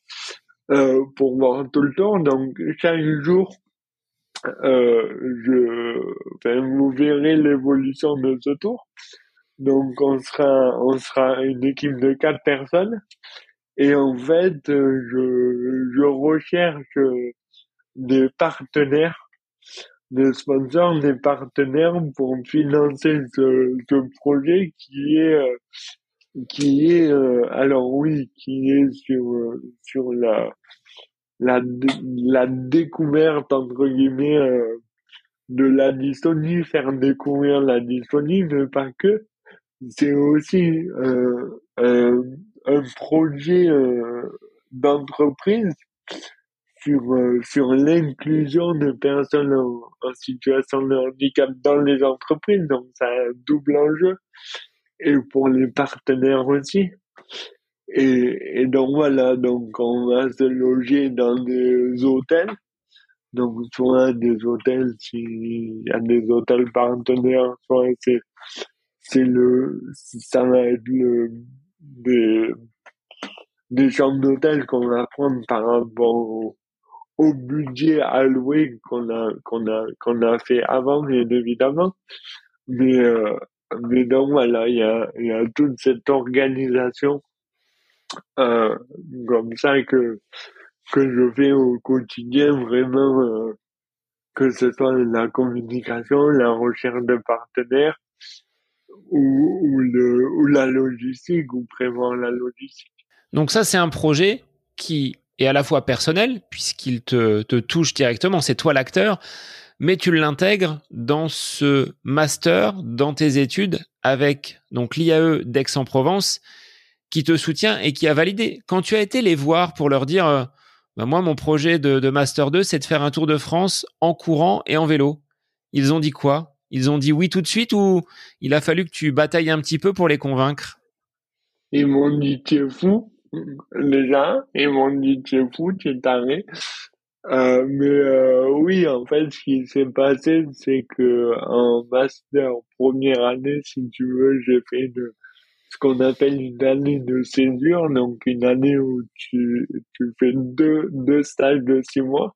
euh, pour voir tout le temps. Donc, chaque jour, euh, vous verrez l'évolution de ce tour. Donc, on sera, on sera une équipe de quatre personnes. Et en fait, je, je recherche des partenaires des sponsors, des partenaires pour financer ce, ce projet qui est euh, qui est euh, alors oui qui est sur euh, sur la la la découverte entre guillemets de la dystonie, faire découvrir la dystonie, mais pas que. C'est aussi un, projet d'entreprise sur, euh, sur l'inclusion de personnes en, situation de handicap dans les entreprises. Donc, ça a un double enjeu. Et pour les partenaires aussi. Et, et donc voilà, donc on va se loger dans des hôtels. Donc soit des hôtels s'il y a des hôtels partenaires, soit c'est c'est le ça va être le des des chambres d'hôtel qu'on va prendre par rapport au budget alloué qu'on a qu'on a qu'on a fait avant bien évidemment. Mais euh, mais donc voilà il y a il y a toute cette organisation euh, comme ça que que je fais au quotidien vraiment euh, que ce soit la communication la recherche de partenaires ou, la logistique ou prévoir la logistique donc ça c'est un projet qui et à la fois personnel, puisqu'il te, te touche directement, c'est toi l'acteur, mais tu l'intègres dans ce master, dans tes études, avec donc l'IAE d'Aix-en-Provence, qui te soutient et qui a validé. Quand tu as été les voir pour leur dire, euh, bah, moi, mon projet de, de Master 2, c'est de faire un tour de France en courant et en vélo. Ils ont dit quoi? Ils ont dit oui tout de suite ou il a fallu que tu batailles un petit peu pour les convaincre? Ils m'ont dit, tu es fou déjà, ils m'ont dit tu es fou, tu es taré. Euh, mais euh, oui, en fait, ce qui s'est passé, c'est que en master première année, si tu veux, j'ai fait de, ce qu'on appelle une année de césure, donc une année où tu, tu fais deux, deux stages de six mois.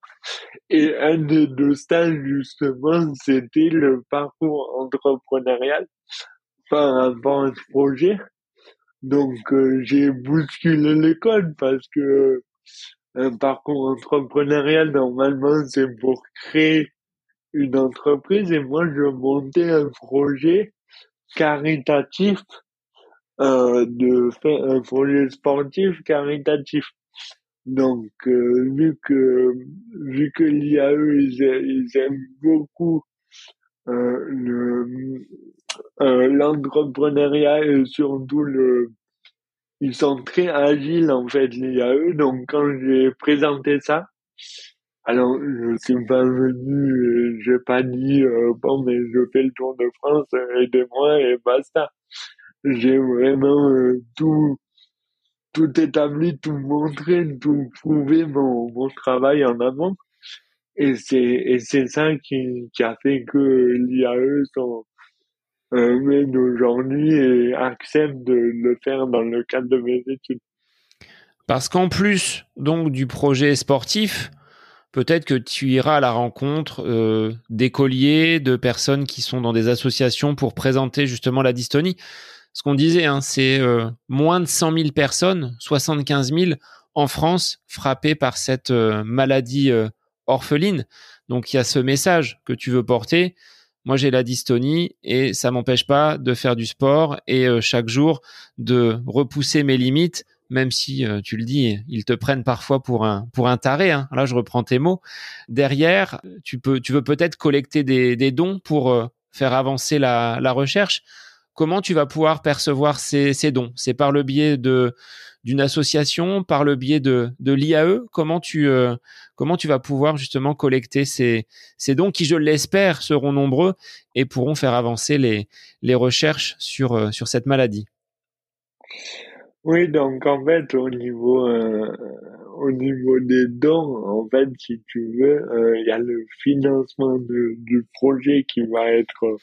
Et un des deux stages, justement, c'était le parcours entrepreneurial par rapport à ce projet. Donc euh, j'ai bousculé l'école parce que un parcours entrepreneurial normalement c'est pour créer une entreprise et moi je montais un projet caritatif de faire un projet sportif caritatif. Donc euh, vu que vu que l'IAE ils, ils aiment beaucoup euh, le euh, l'entrepreneuriat et surtout le ils sont très agiles en fait l'IAE donc quand j'ai présenté ça Alors, je suis pas venu, j'ai pas dit, euh, bon, mais je fais le Tour de France, aidez-moi et basta. J'ai vraiment euh, tout, tout établi, tout montré, tout prouvé mon, mon travail en avant. Et c'est, et c'est ça qui, a fait que l'IAE sont, euh, d'aujourd'hui et accepte de le faire dans le cadre de mes études. Parce qu'en plus donc du projet sportif, peut-être que tu iras à la rencontre euh, d'écoliers, de personnes qui sont dans des associations pour présenter justement la dystonie. Ce qu'on disait, hein, c'est euh, moins de 100 000 personnes, 75 000 en France frappées par cette euh, maladie orpheline. Donc il y a ce message que tu veux porter. Moi, j'ai la dystonie et ça m'empêche pas de faire du sport et chaque jour de repousser mes limites même si euh, tu le dis, ils te prennent parfois pour un taré. Hein. Là, je reprends tes mots. Derrière, tu veux peut-être collecter des, dons pour euh, faire avancer la recherche. Comment tu vas pouvoir percevoir ces, dons? C'est par le biais d'une association, par le biais de, l'IAE Comment tu euh, comment tu vas pouvoir justement collecter ces, dons qui, je l'espère, seront nombreux et pourront faire avancer les, recherches sur, sur cette maladie? Oui, donc en fait, au niveau, euh, des dons, en fait, si tu veux, euh, il y a le financement du projet qui va être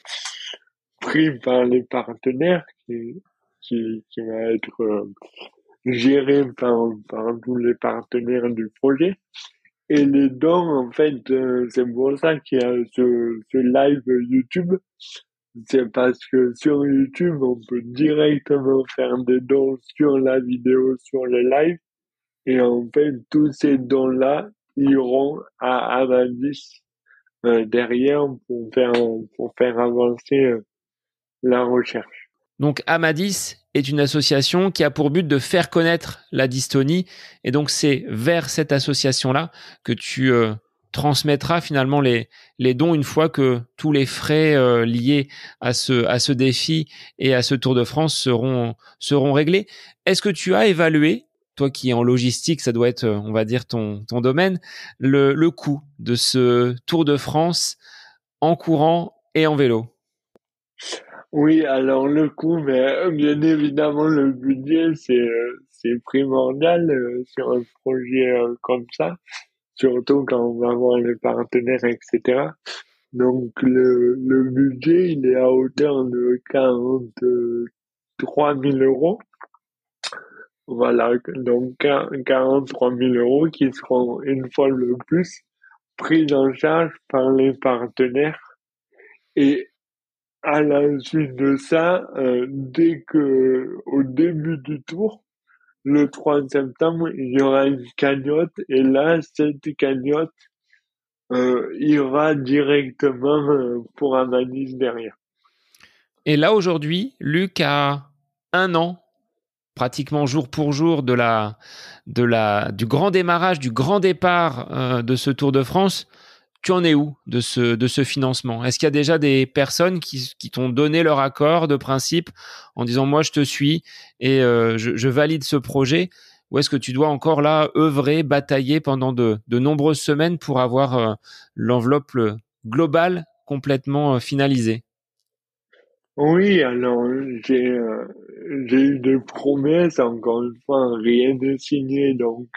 pris par les partenaires, qui, qui, qui va être euh, géré par, par tous les partenaires du projet. Et les dons, en fait, c'est pour ça qu'il y a ce, ce live YouTube c'est parce que sur YouTube, on peut directement faire des dons sur la vidéo, sur le live. Et en fait, tous ces dons-là iront à Amadis euh, derrière pour faire, pour faire avancer euh, la recherche. Donc Amadis est une association qui a pour but de faire connaître la dystonie. Et donc c'est vers cette association-là que tu euh, transmettra finalement les, les dons une fois que tous les frais euh, liés à ce, à ce défi et à ce Tour de France seront, seront réglés. Est-ce que tu as évalué, toi qui es en logistique, ça doit être, euh, on va dire, ton, domaine, le, le coût de ce Tour de France en courant et en vélo? Oui, alors le coût, mais euh, bien évidemment, le budget, c'est, c'est primordial sur un projet comme ça surtout quand on va voir les partenaires, etc. Donc le, le budget, il est à hauteur de 43 000 euros. Voilà, donc 43 000 euros qui seront une fois le plus pris en charge par les partenaires. Et à la suite de ça, euh, dès que au début du tour, le 3 septembre, il y aura une cagnotte et là, cette cagnotte euh, ira directement euh, pour analyse derrière. Et là, aujourd'hui, Luc a un an, pratiquement jour pour jour, de la, de la, du grand démarrage, du grand départ de ce Tour de France tu en es où de ce, de ce financement? Est-ce qu'il y a déjà des personnes qui, t'ont donné leur accord de principe en disant moi je te suis et euh, je, valide ce projet? Ou est-ce que tu dois encore là œuvrer, batailler pendant de, nombreuses semaines pour avoir euh, l'enveloppe globale complètement euh, finalisée? Oui, alors j'ai j'ai eu des promesses, encore une fois, rien de signé, donc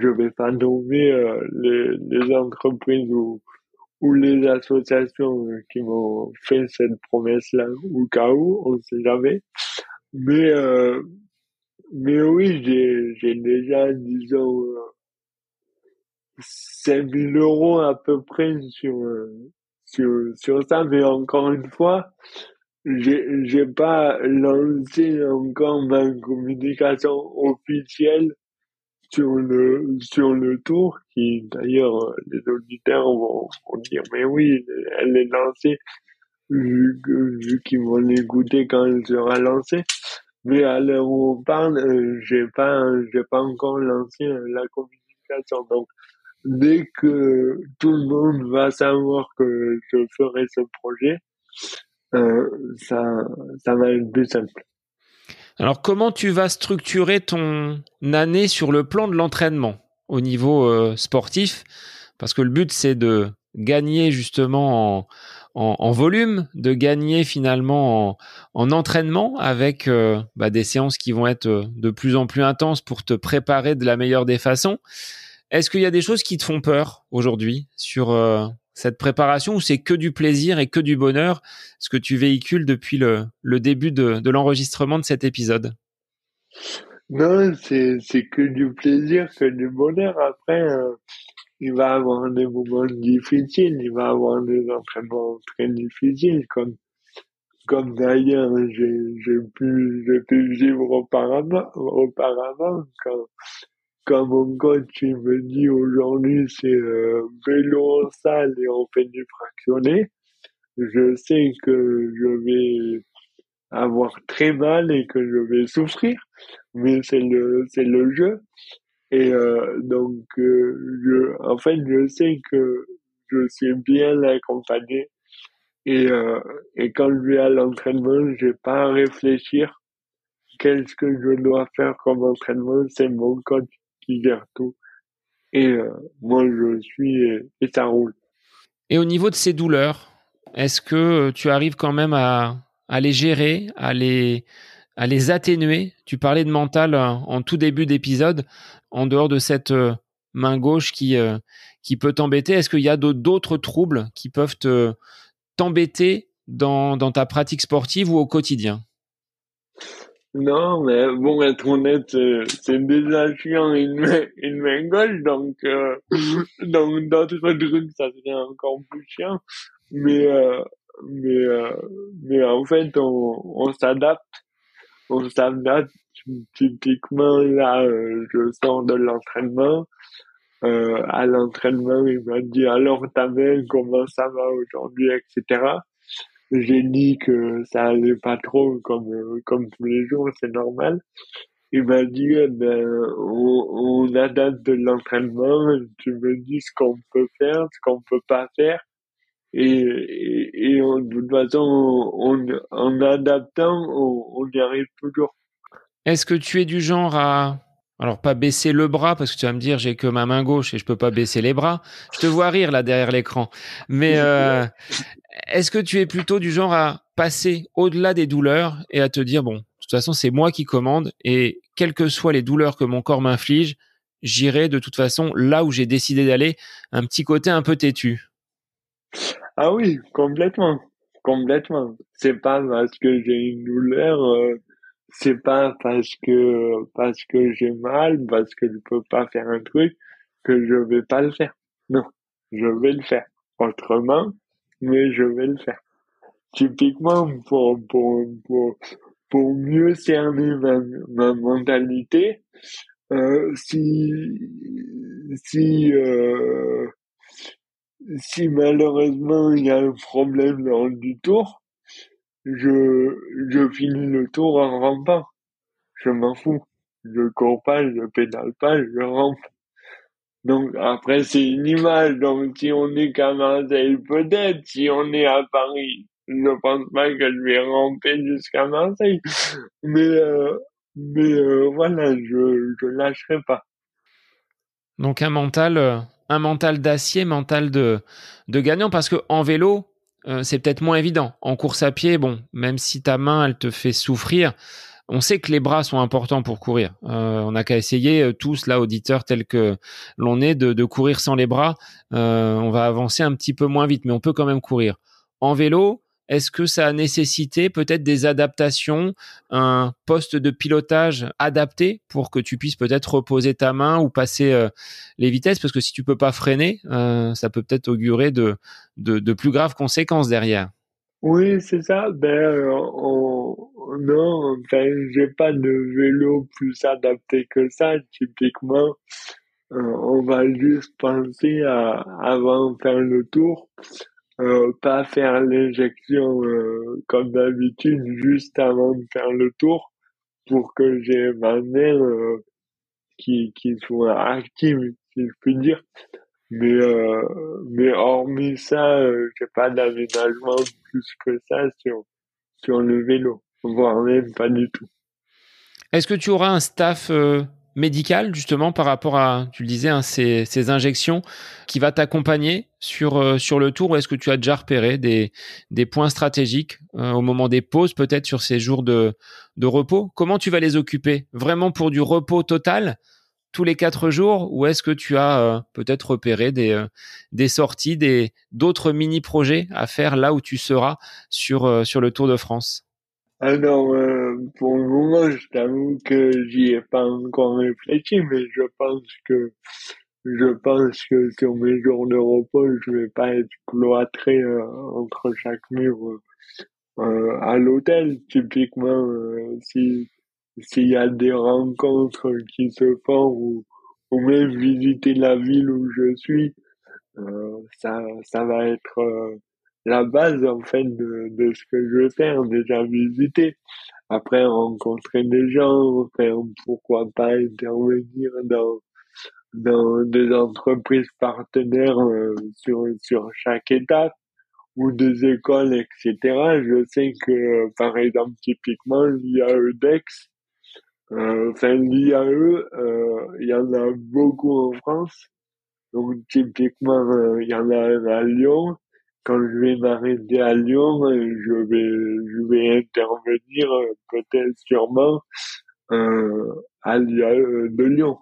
je vais pas nommer euh, les, les, entreprises ou, ou les associations euh, qui m'ont fait cette promesse-là, au cas où, on sait jamais. Mais, euh, mais oui, j'ai, j'ai déjà, disons, 5000 euros à peu près sur, sur, sur ça, mais encore une fois, j'ai, j'ai pas lancé encore ma communication officielle sur le sur le tour qui d'ailleurs les auditeurs vont, vont, dire mais oui elle est lancée. Vu, vu qu'ils vont l'écouter quand elle sera lancée. Mais à l'heure où on parle euh, j'ai pas j'ai pas encore lancé euh, la communication. Donc dès que tout le monde va savoir que je ferai ce projet euh, ça ça va être plus simple alors, comment tu vas structurer ton année sur le plan de l'entraînement au niveau euh, sportif? Parce que le but c'est de gagner justement en, volume, de gagner finalement en, entraînement avec euh, bah, des séances qui vont être euh, de plus en plus intenses pour te préparer de la meilleure des façons. Est-ce qu'il y a des choses qui te font peur aujourd'hui sur cette préparation ou c'est que du plaisir et que du bonheur ce que tu véhicules depuis le, début de, de l'enregistrement de cet épisode? Non, c'est que du plaisir, que du bonheur. Après, il va avoir des moments difficiles, il va avoir des entraînements très difficiles, comme, comme d'ailleurs j'ai, pu, pu vivre auparavant, auparavant quand, quand mon coach me dit aujourd'hui c'est euh, vélo en salle et on fait du fractionné, je sais que je vais avoir très mal et que je vais souffrir, mais c'est le, c'est le jeu. Et euh, donc, euh, je, en fait, je sais que je suis bien l'accompagner. Et, et quand je vais à l'entraînement, j'ai pas à réfléchir qu'est-ce que je dois faire comme entraînement? C'est mon coach tout. Et euh, moi, je suis et, et ça roule. Et au niveau de ces douleurs, est-ce que tu arrives quand même à, à les gérer, à les, à les atténuer? Tu parlais de mental euh, en tout début d'épisode, en dehors de cette euh, main gauche qui, euh, qui peut t'embêter. Est-ce qu'il y a d'autres troubles qui peuvent t'embêter dans, dans ta pratique sportive ou au quotidien? Non, mais bon, être honnête, c'est déjà chiant une une main gauche, donc, donc d'autres trucs, ça serait encore plus chiant. Mais, mais, mais en fait, on, on s'adapte. On s'adapte typiquement là euh, je sors de l'entraînement. Euh, à l'entraînement il m'a dit alors ta main comment ça va aujourd'hui etc j'ai dit que ça allait pas trop comme comme tous les jours c'est normal il m'a dit eh ben on, on adapte de l'entraînement tu me dis ce qu'on peut faire ce qu'on peut pas faire et, et, et de toute façon, on, en adaptant, on, on y arrive toujours. Est-ce que tu es du genre à alors pas baisser le bras parce que tu vas me dire j'ai que ma main gauche et je peux pas baisser les bras. Je te vois rire là derrière l'écran. Mais euh, est-ce que tu es plutôt du genre à passer au-delà des douleurs et à te dire bon, de toute façon c'est moi qui commande et quelles que soient les douleurs que mon corps m'inflige, j'irai de toute façon là où j'ai décidé d'aller, un petit côté un peu têtu? Ah oui, complètement, complètement. C'est pas parce que j'ai une douleur, euh, c'est pas parce que parce que j'ai mal, parce que je peux pas faire un truc que je vais pas le faire. Non, je vais le faire autrement, mais je vais le faire. Typiquement pour pour pour pour mieux cerner ma, ma mentalité, euh, si si euh, si malheureusement il y a un problème dans du tour, je, finis le tour en rampant. Je m'en fous. Je cours pas, je pédale pas, je rampe. Donc après c'est une image. Donc si on est qu'à Marseille, peut-être. Si on est à Paris, je pense pas que je vais ramper jusqu'à Marseille. Mais euh, mais euh, voilà, je je lâcherai pas. Donc un mental euh, un mental d'acier, mental de, de gagnant, parce que en vélo, euh, c'est peut-être moins évident. En course à pied, bon, même si ta main, elle te fait souffrir, on sait que les bras sont importants pour courir. Euh, on n'a qu'à essayer euh, tous, là, auditeurs tels que l'on est, de, de, courir sans les bras. on va avancer un petit peu moins vite, mais on peut quand même courir. En vélo, est-ce que ça a nécessité peut-être des adaptations, un poste de pilotage adapté pour que tu puisses peut-être reposer ta main ou passer euh, les vitesses? Parce que si tu peux pas freiner, euh, ça peut peut-être augurer de, de, plus graves conséquences derrière. Oui, c'est ça. Ben, euh, non, enfin, j'ai pas de vélo plus adapté que ça. Typiquement, on va juste penser à avant de faire le tour euh, pas faire l'injection euh, comme d'habitude juste avant de faire le tour pour que j'ai ma mère euh, qui, qui soit active, si je puis dire. Mais, euh, mais hormis ça, j'ai pas d'aménagement plus que ça sur, sur le vélo, voire même pas du tout. Est-ce que tu auras un staff médical justement par rapport à, tu le disais, hein, ces, injections qui va t'accompagner sur, euh, sur le tour ou est-ce que tu as déjà repéré des, des points stratégiques euh, au moment des pauses, peut-être sur ces jours de, de repos? Comment tu vas les occuper? Vraiment pour du repos total tous les quatre jours ou est-ce que tu as euh, peut-être repéré des, des sorties, des d'autres mini-projets à faire là où tu seras sur, sur le Tour de France? Euh, pour le moment, je t'avoue que j'y ai pas encore réfléchi, mais je pense que je pense que sur mes jours de repos, je vais pas être cloîtré euh, entre chaque mur euh, à l'hôtel. Typiquement, si s'il y a des rencontres qui se font ou, ou même visiter la ville où je suis, ça ça va être la base en fait de, de ce que je veux faire, déjà visiter. Après rencontrer des gens, faire pourquoi pas intervenir dans dans des entreprises partenaires euh, sur sur chaque étape ou des écoles, etc. Je sais que par exemple typiquement l'IAE DEX, euh, enfin l'IAE, euh, il y en a beaucoup en France. Donc typiquement euh, il y en a à Lyon quand je vais m'arrêter à Lyon, je vais, je vais intervenir peut-être sûrement euh, à euh, de Lyon.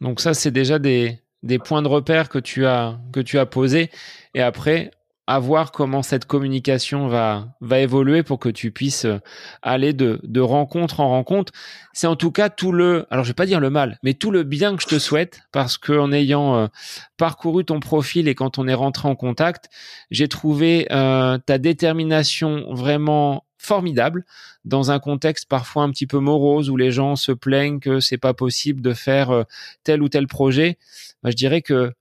Donc ça, c'est déjà des, des points de repère que tu as que tu as posés. Et après, à voir comment cette communication va va évoluer pour que tu puisses euh, aller de de rencontre en rencontre. C'est en tout cas tout le alors je vais pas dire le mal, mais tout le bien que je te souhaite parce que en ayant euh, parcouru ton profil et quand on est rentré en contact, j'ai trouvé euh, ta détermination vraiment formidable dans un contexte parfois un petit peu morose où les gens se plaignent que c'est pas possible de faire tel ou tel projet. Bah, je dirais que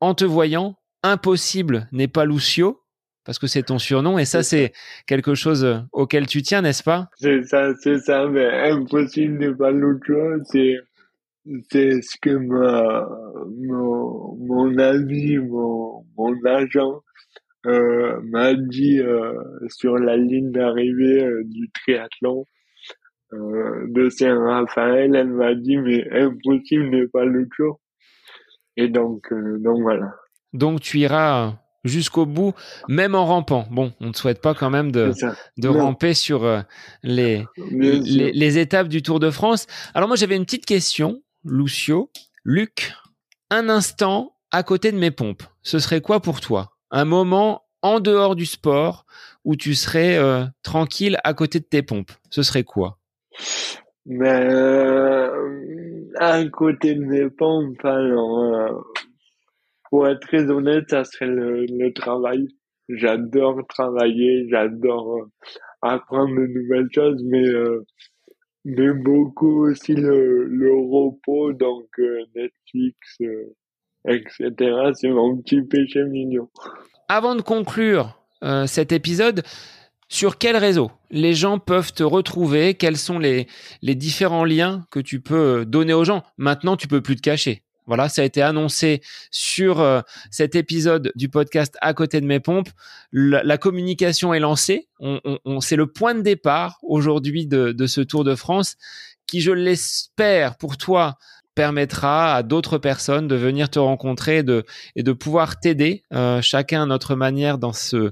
en te voyant, impossible n'est pas Lucio, parce que c'est ton surnom, et ça, c'est quelque chose euh, auquel tu tiens, n'est-ce pas? C'est ça, c'est ça, mais impossible n'est pas Lucio, c'est c'est ce que ma, mon, mon ami, mon, mon agent euh, m'a dit euh, sur la ligne d'arrivée euh, du triathlon de Saint-Raphaël. Elle m'a dit, mais impossible n'est pas Lucio. Et donc, donc voilà. Donc tu iras jusqu'au bout, même en rampant. Bon, on ne souhaite pas quand même de, de ramper sur euh, les, les, étapes du Tour de France. Alors moi j'avais une petite question, Lucio. Luc, un instant à côté de mes pompes, ce serait quoi pour toi? Un moment en dehors du sport où tu serais euh, tranquille à côté de tes pompes, ce serait quoi? Ben, euh, à côté de mes pompes, alors, pour être très honnête, ça serait le, travail. J'adore travailler, j'adore euh, apprendre de nouvelles choses, mais euh, mais beaucoup aussi le, le repos, donc euh, Netflix, etc. C'est mon petit péché mignon. Avant de conclure cet épisode, sur quel réseau les gens peuvent te retrouver? Quels sont les, les différents liens que tu peux donner aux gens? Maintenant, tu peux plus te cacher. Voilà, ça a été annoncé sur euh, cet épisode du podcast à côté de mes pompes. La, communication est lancée. On, c'est le point de départ aujourd'hui de, ce Tour de France qui, je l'espère pour toi, permettra à d'autres personnes de venir te rencontrer et de pouvoir t'aider, euh, chacun à notre manière dans ce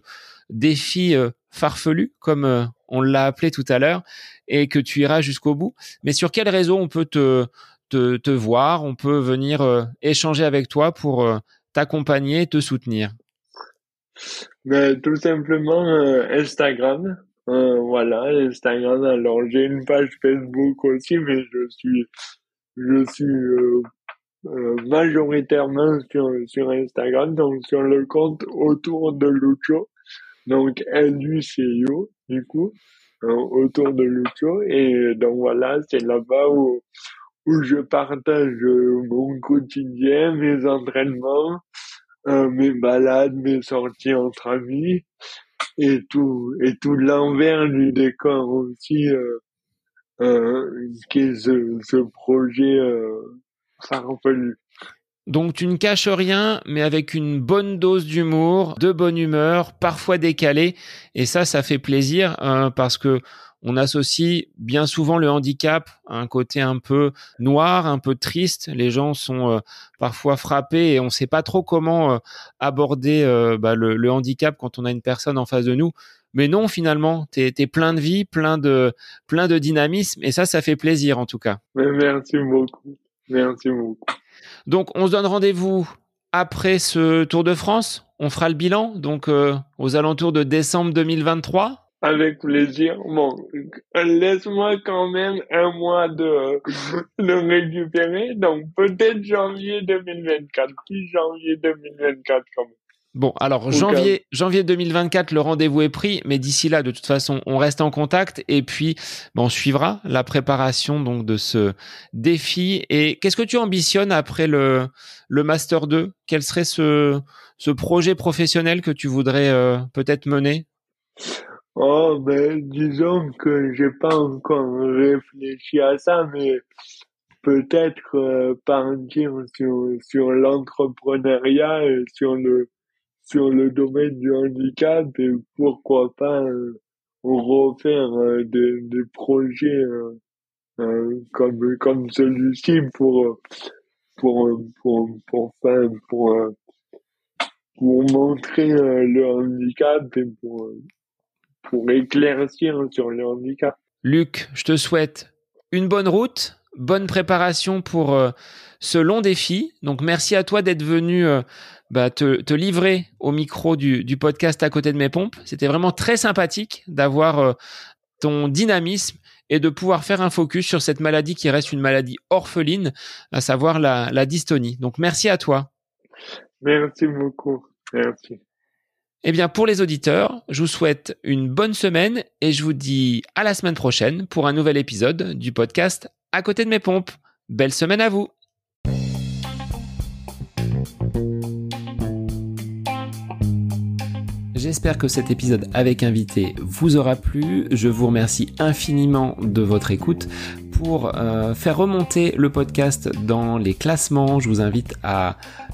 défi euh, farfelu, comme on l'a appelé tout à l'heure, et que tu iras jusqu'au bout. Mais sur quel réseau on peut te te, te voir, on peut venir euh, échanger avec toi pour euh, t'accompagner, te soutenir. Ben, Tout simplement euh, Instagram. voilà, Instagram. Alors j'ai une page Facebook aussi, mais je suis je suis majoritairement sur, sur Instagram, donc sur le compte autour de Lucho, donc L-U-C-O, du coup, autour de Lucho, et donc voilà, c'est là-bas où, où je partage euh, mon quotidien, mes entraînements, euh, mes balades, mes sorties entre amis et tout et tout l'envers du décor aussi euh, euh, qui est ce, ce projet euh, farfelu. Donc tu ne caches rien, mais avec une bonne dose d'humour, de bonne humeur, parfois décalée, et ça, ça fait plaisir hein, parce que on associe bien souvent le handicap à un côté un peu noir, un peu triste. Les gens sont euh, parfois frappés et on ne sait pas trop comment euh, aborder euh, bah, le, handicap quand on a une personne en face de nous. Mais non, finalement, tu es, plein de vie, plein de, plein de dynamisme et ça, ça fait plaisir en tout cas. Merci beaucoup. Merci beaucoup. Donc, on se donne rendez-vous après ce Tour de France. On fera le bilan, donc aux alentours de décembre 2023. Avec plaisir. Bon, laisse-moi quand même un mois de, de récupérer. Donc, peut-être janvier 2024. Puis janvier 2024 quand même. Bon, alors janvier, janvier 2024, le rendez-vous est pris, mais d'ici là, de toute façon, on reste en contact et puis bon, on suivra la préparation donc de ce défi. Et qu'est-ce que tu ambitionnes après le le master 2 Quel serait ce ce projet professionnel que tu voudrais euh, peut-être mener? Oh, ben, disons que j'ai pas encore réfléchi à ça, mais peut-être euh, partir sur, sur l'entrepreneuriat et sur le, sur le domaine du handicap et pourquoi pas euh, refaire euh, des, des projets comme, comme celui-ci pour, pour, pour, pour, pour, pour, pour montrer le handicap et pour pour éclaircir sur le handicap. Luc, je te souhaite une bonne route, bonne préparation pour euh, ce long défi. Donc merci à toi d'être venu euh, bah, te, livrer au micro du, podcast à côté de mes pompes. C'était vraiment très sympathique d'avoir euh, ton dynamisme et de pouvoir faire un focus sur cette maladie qui reste une maladie orpheline, à savoir la, la dystonie. Donc merci à toi. Merci beaucoup. Merci. Eh bien, pour les auditeurs, je vous souhaite une bonne semaine et je vous dis à la semaine prochaine pour un nouvel épisode du podcast À côté de mes pompes. Belle semaine à vous. J'espère que cet épisode avec invité vous aura plu. Je vous remercie infiniment de votre écoute. Pour euh, faire remonter le podcast dans les classements, je vous invite à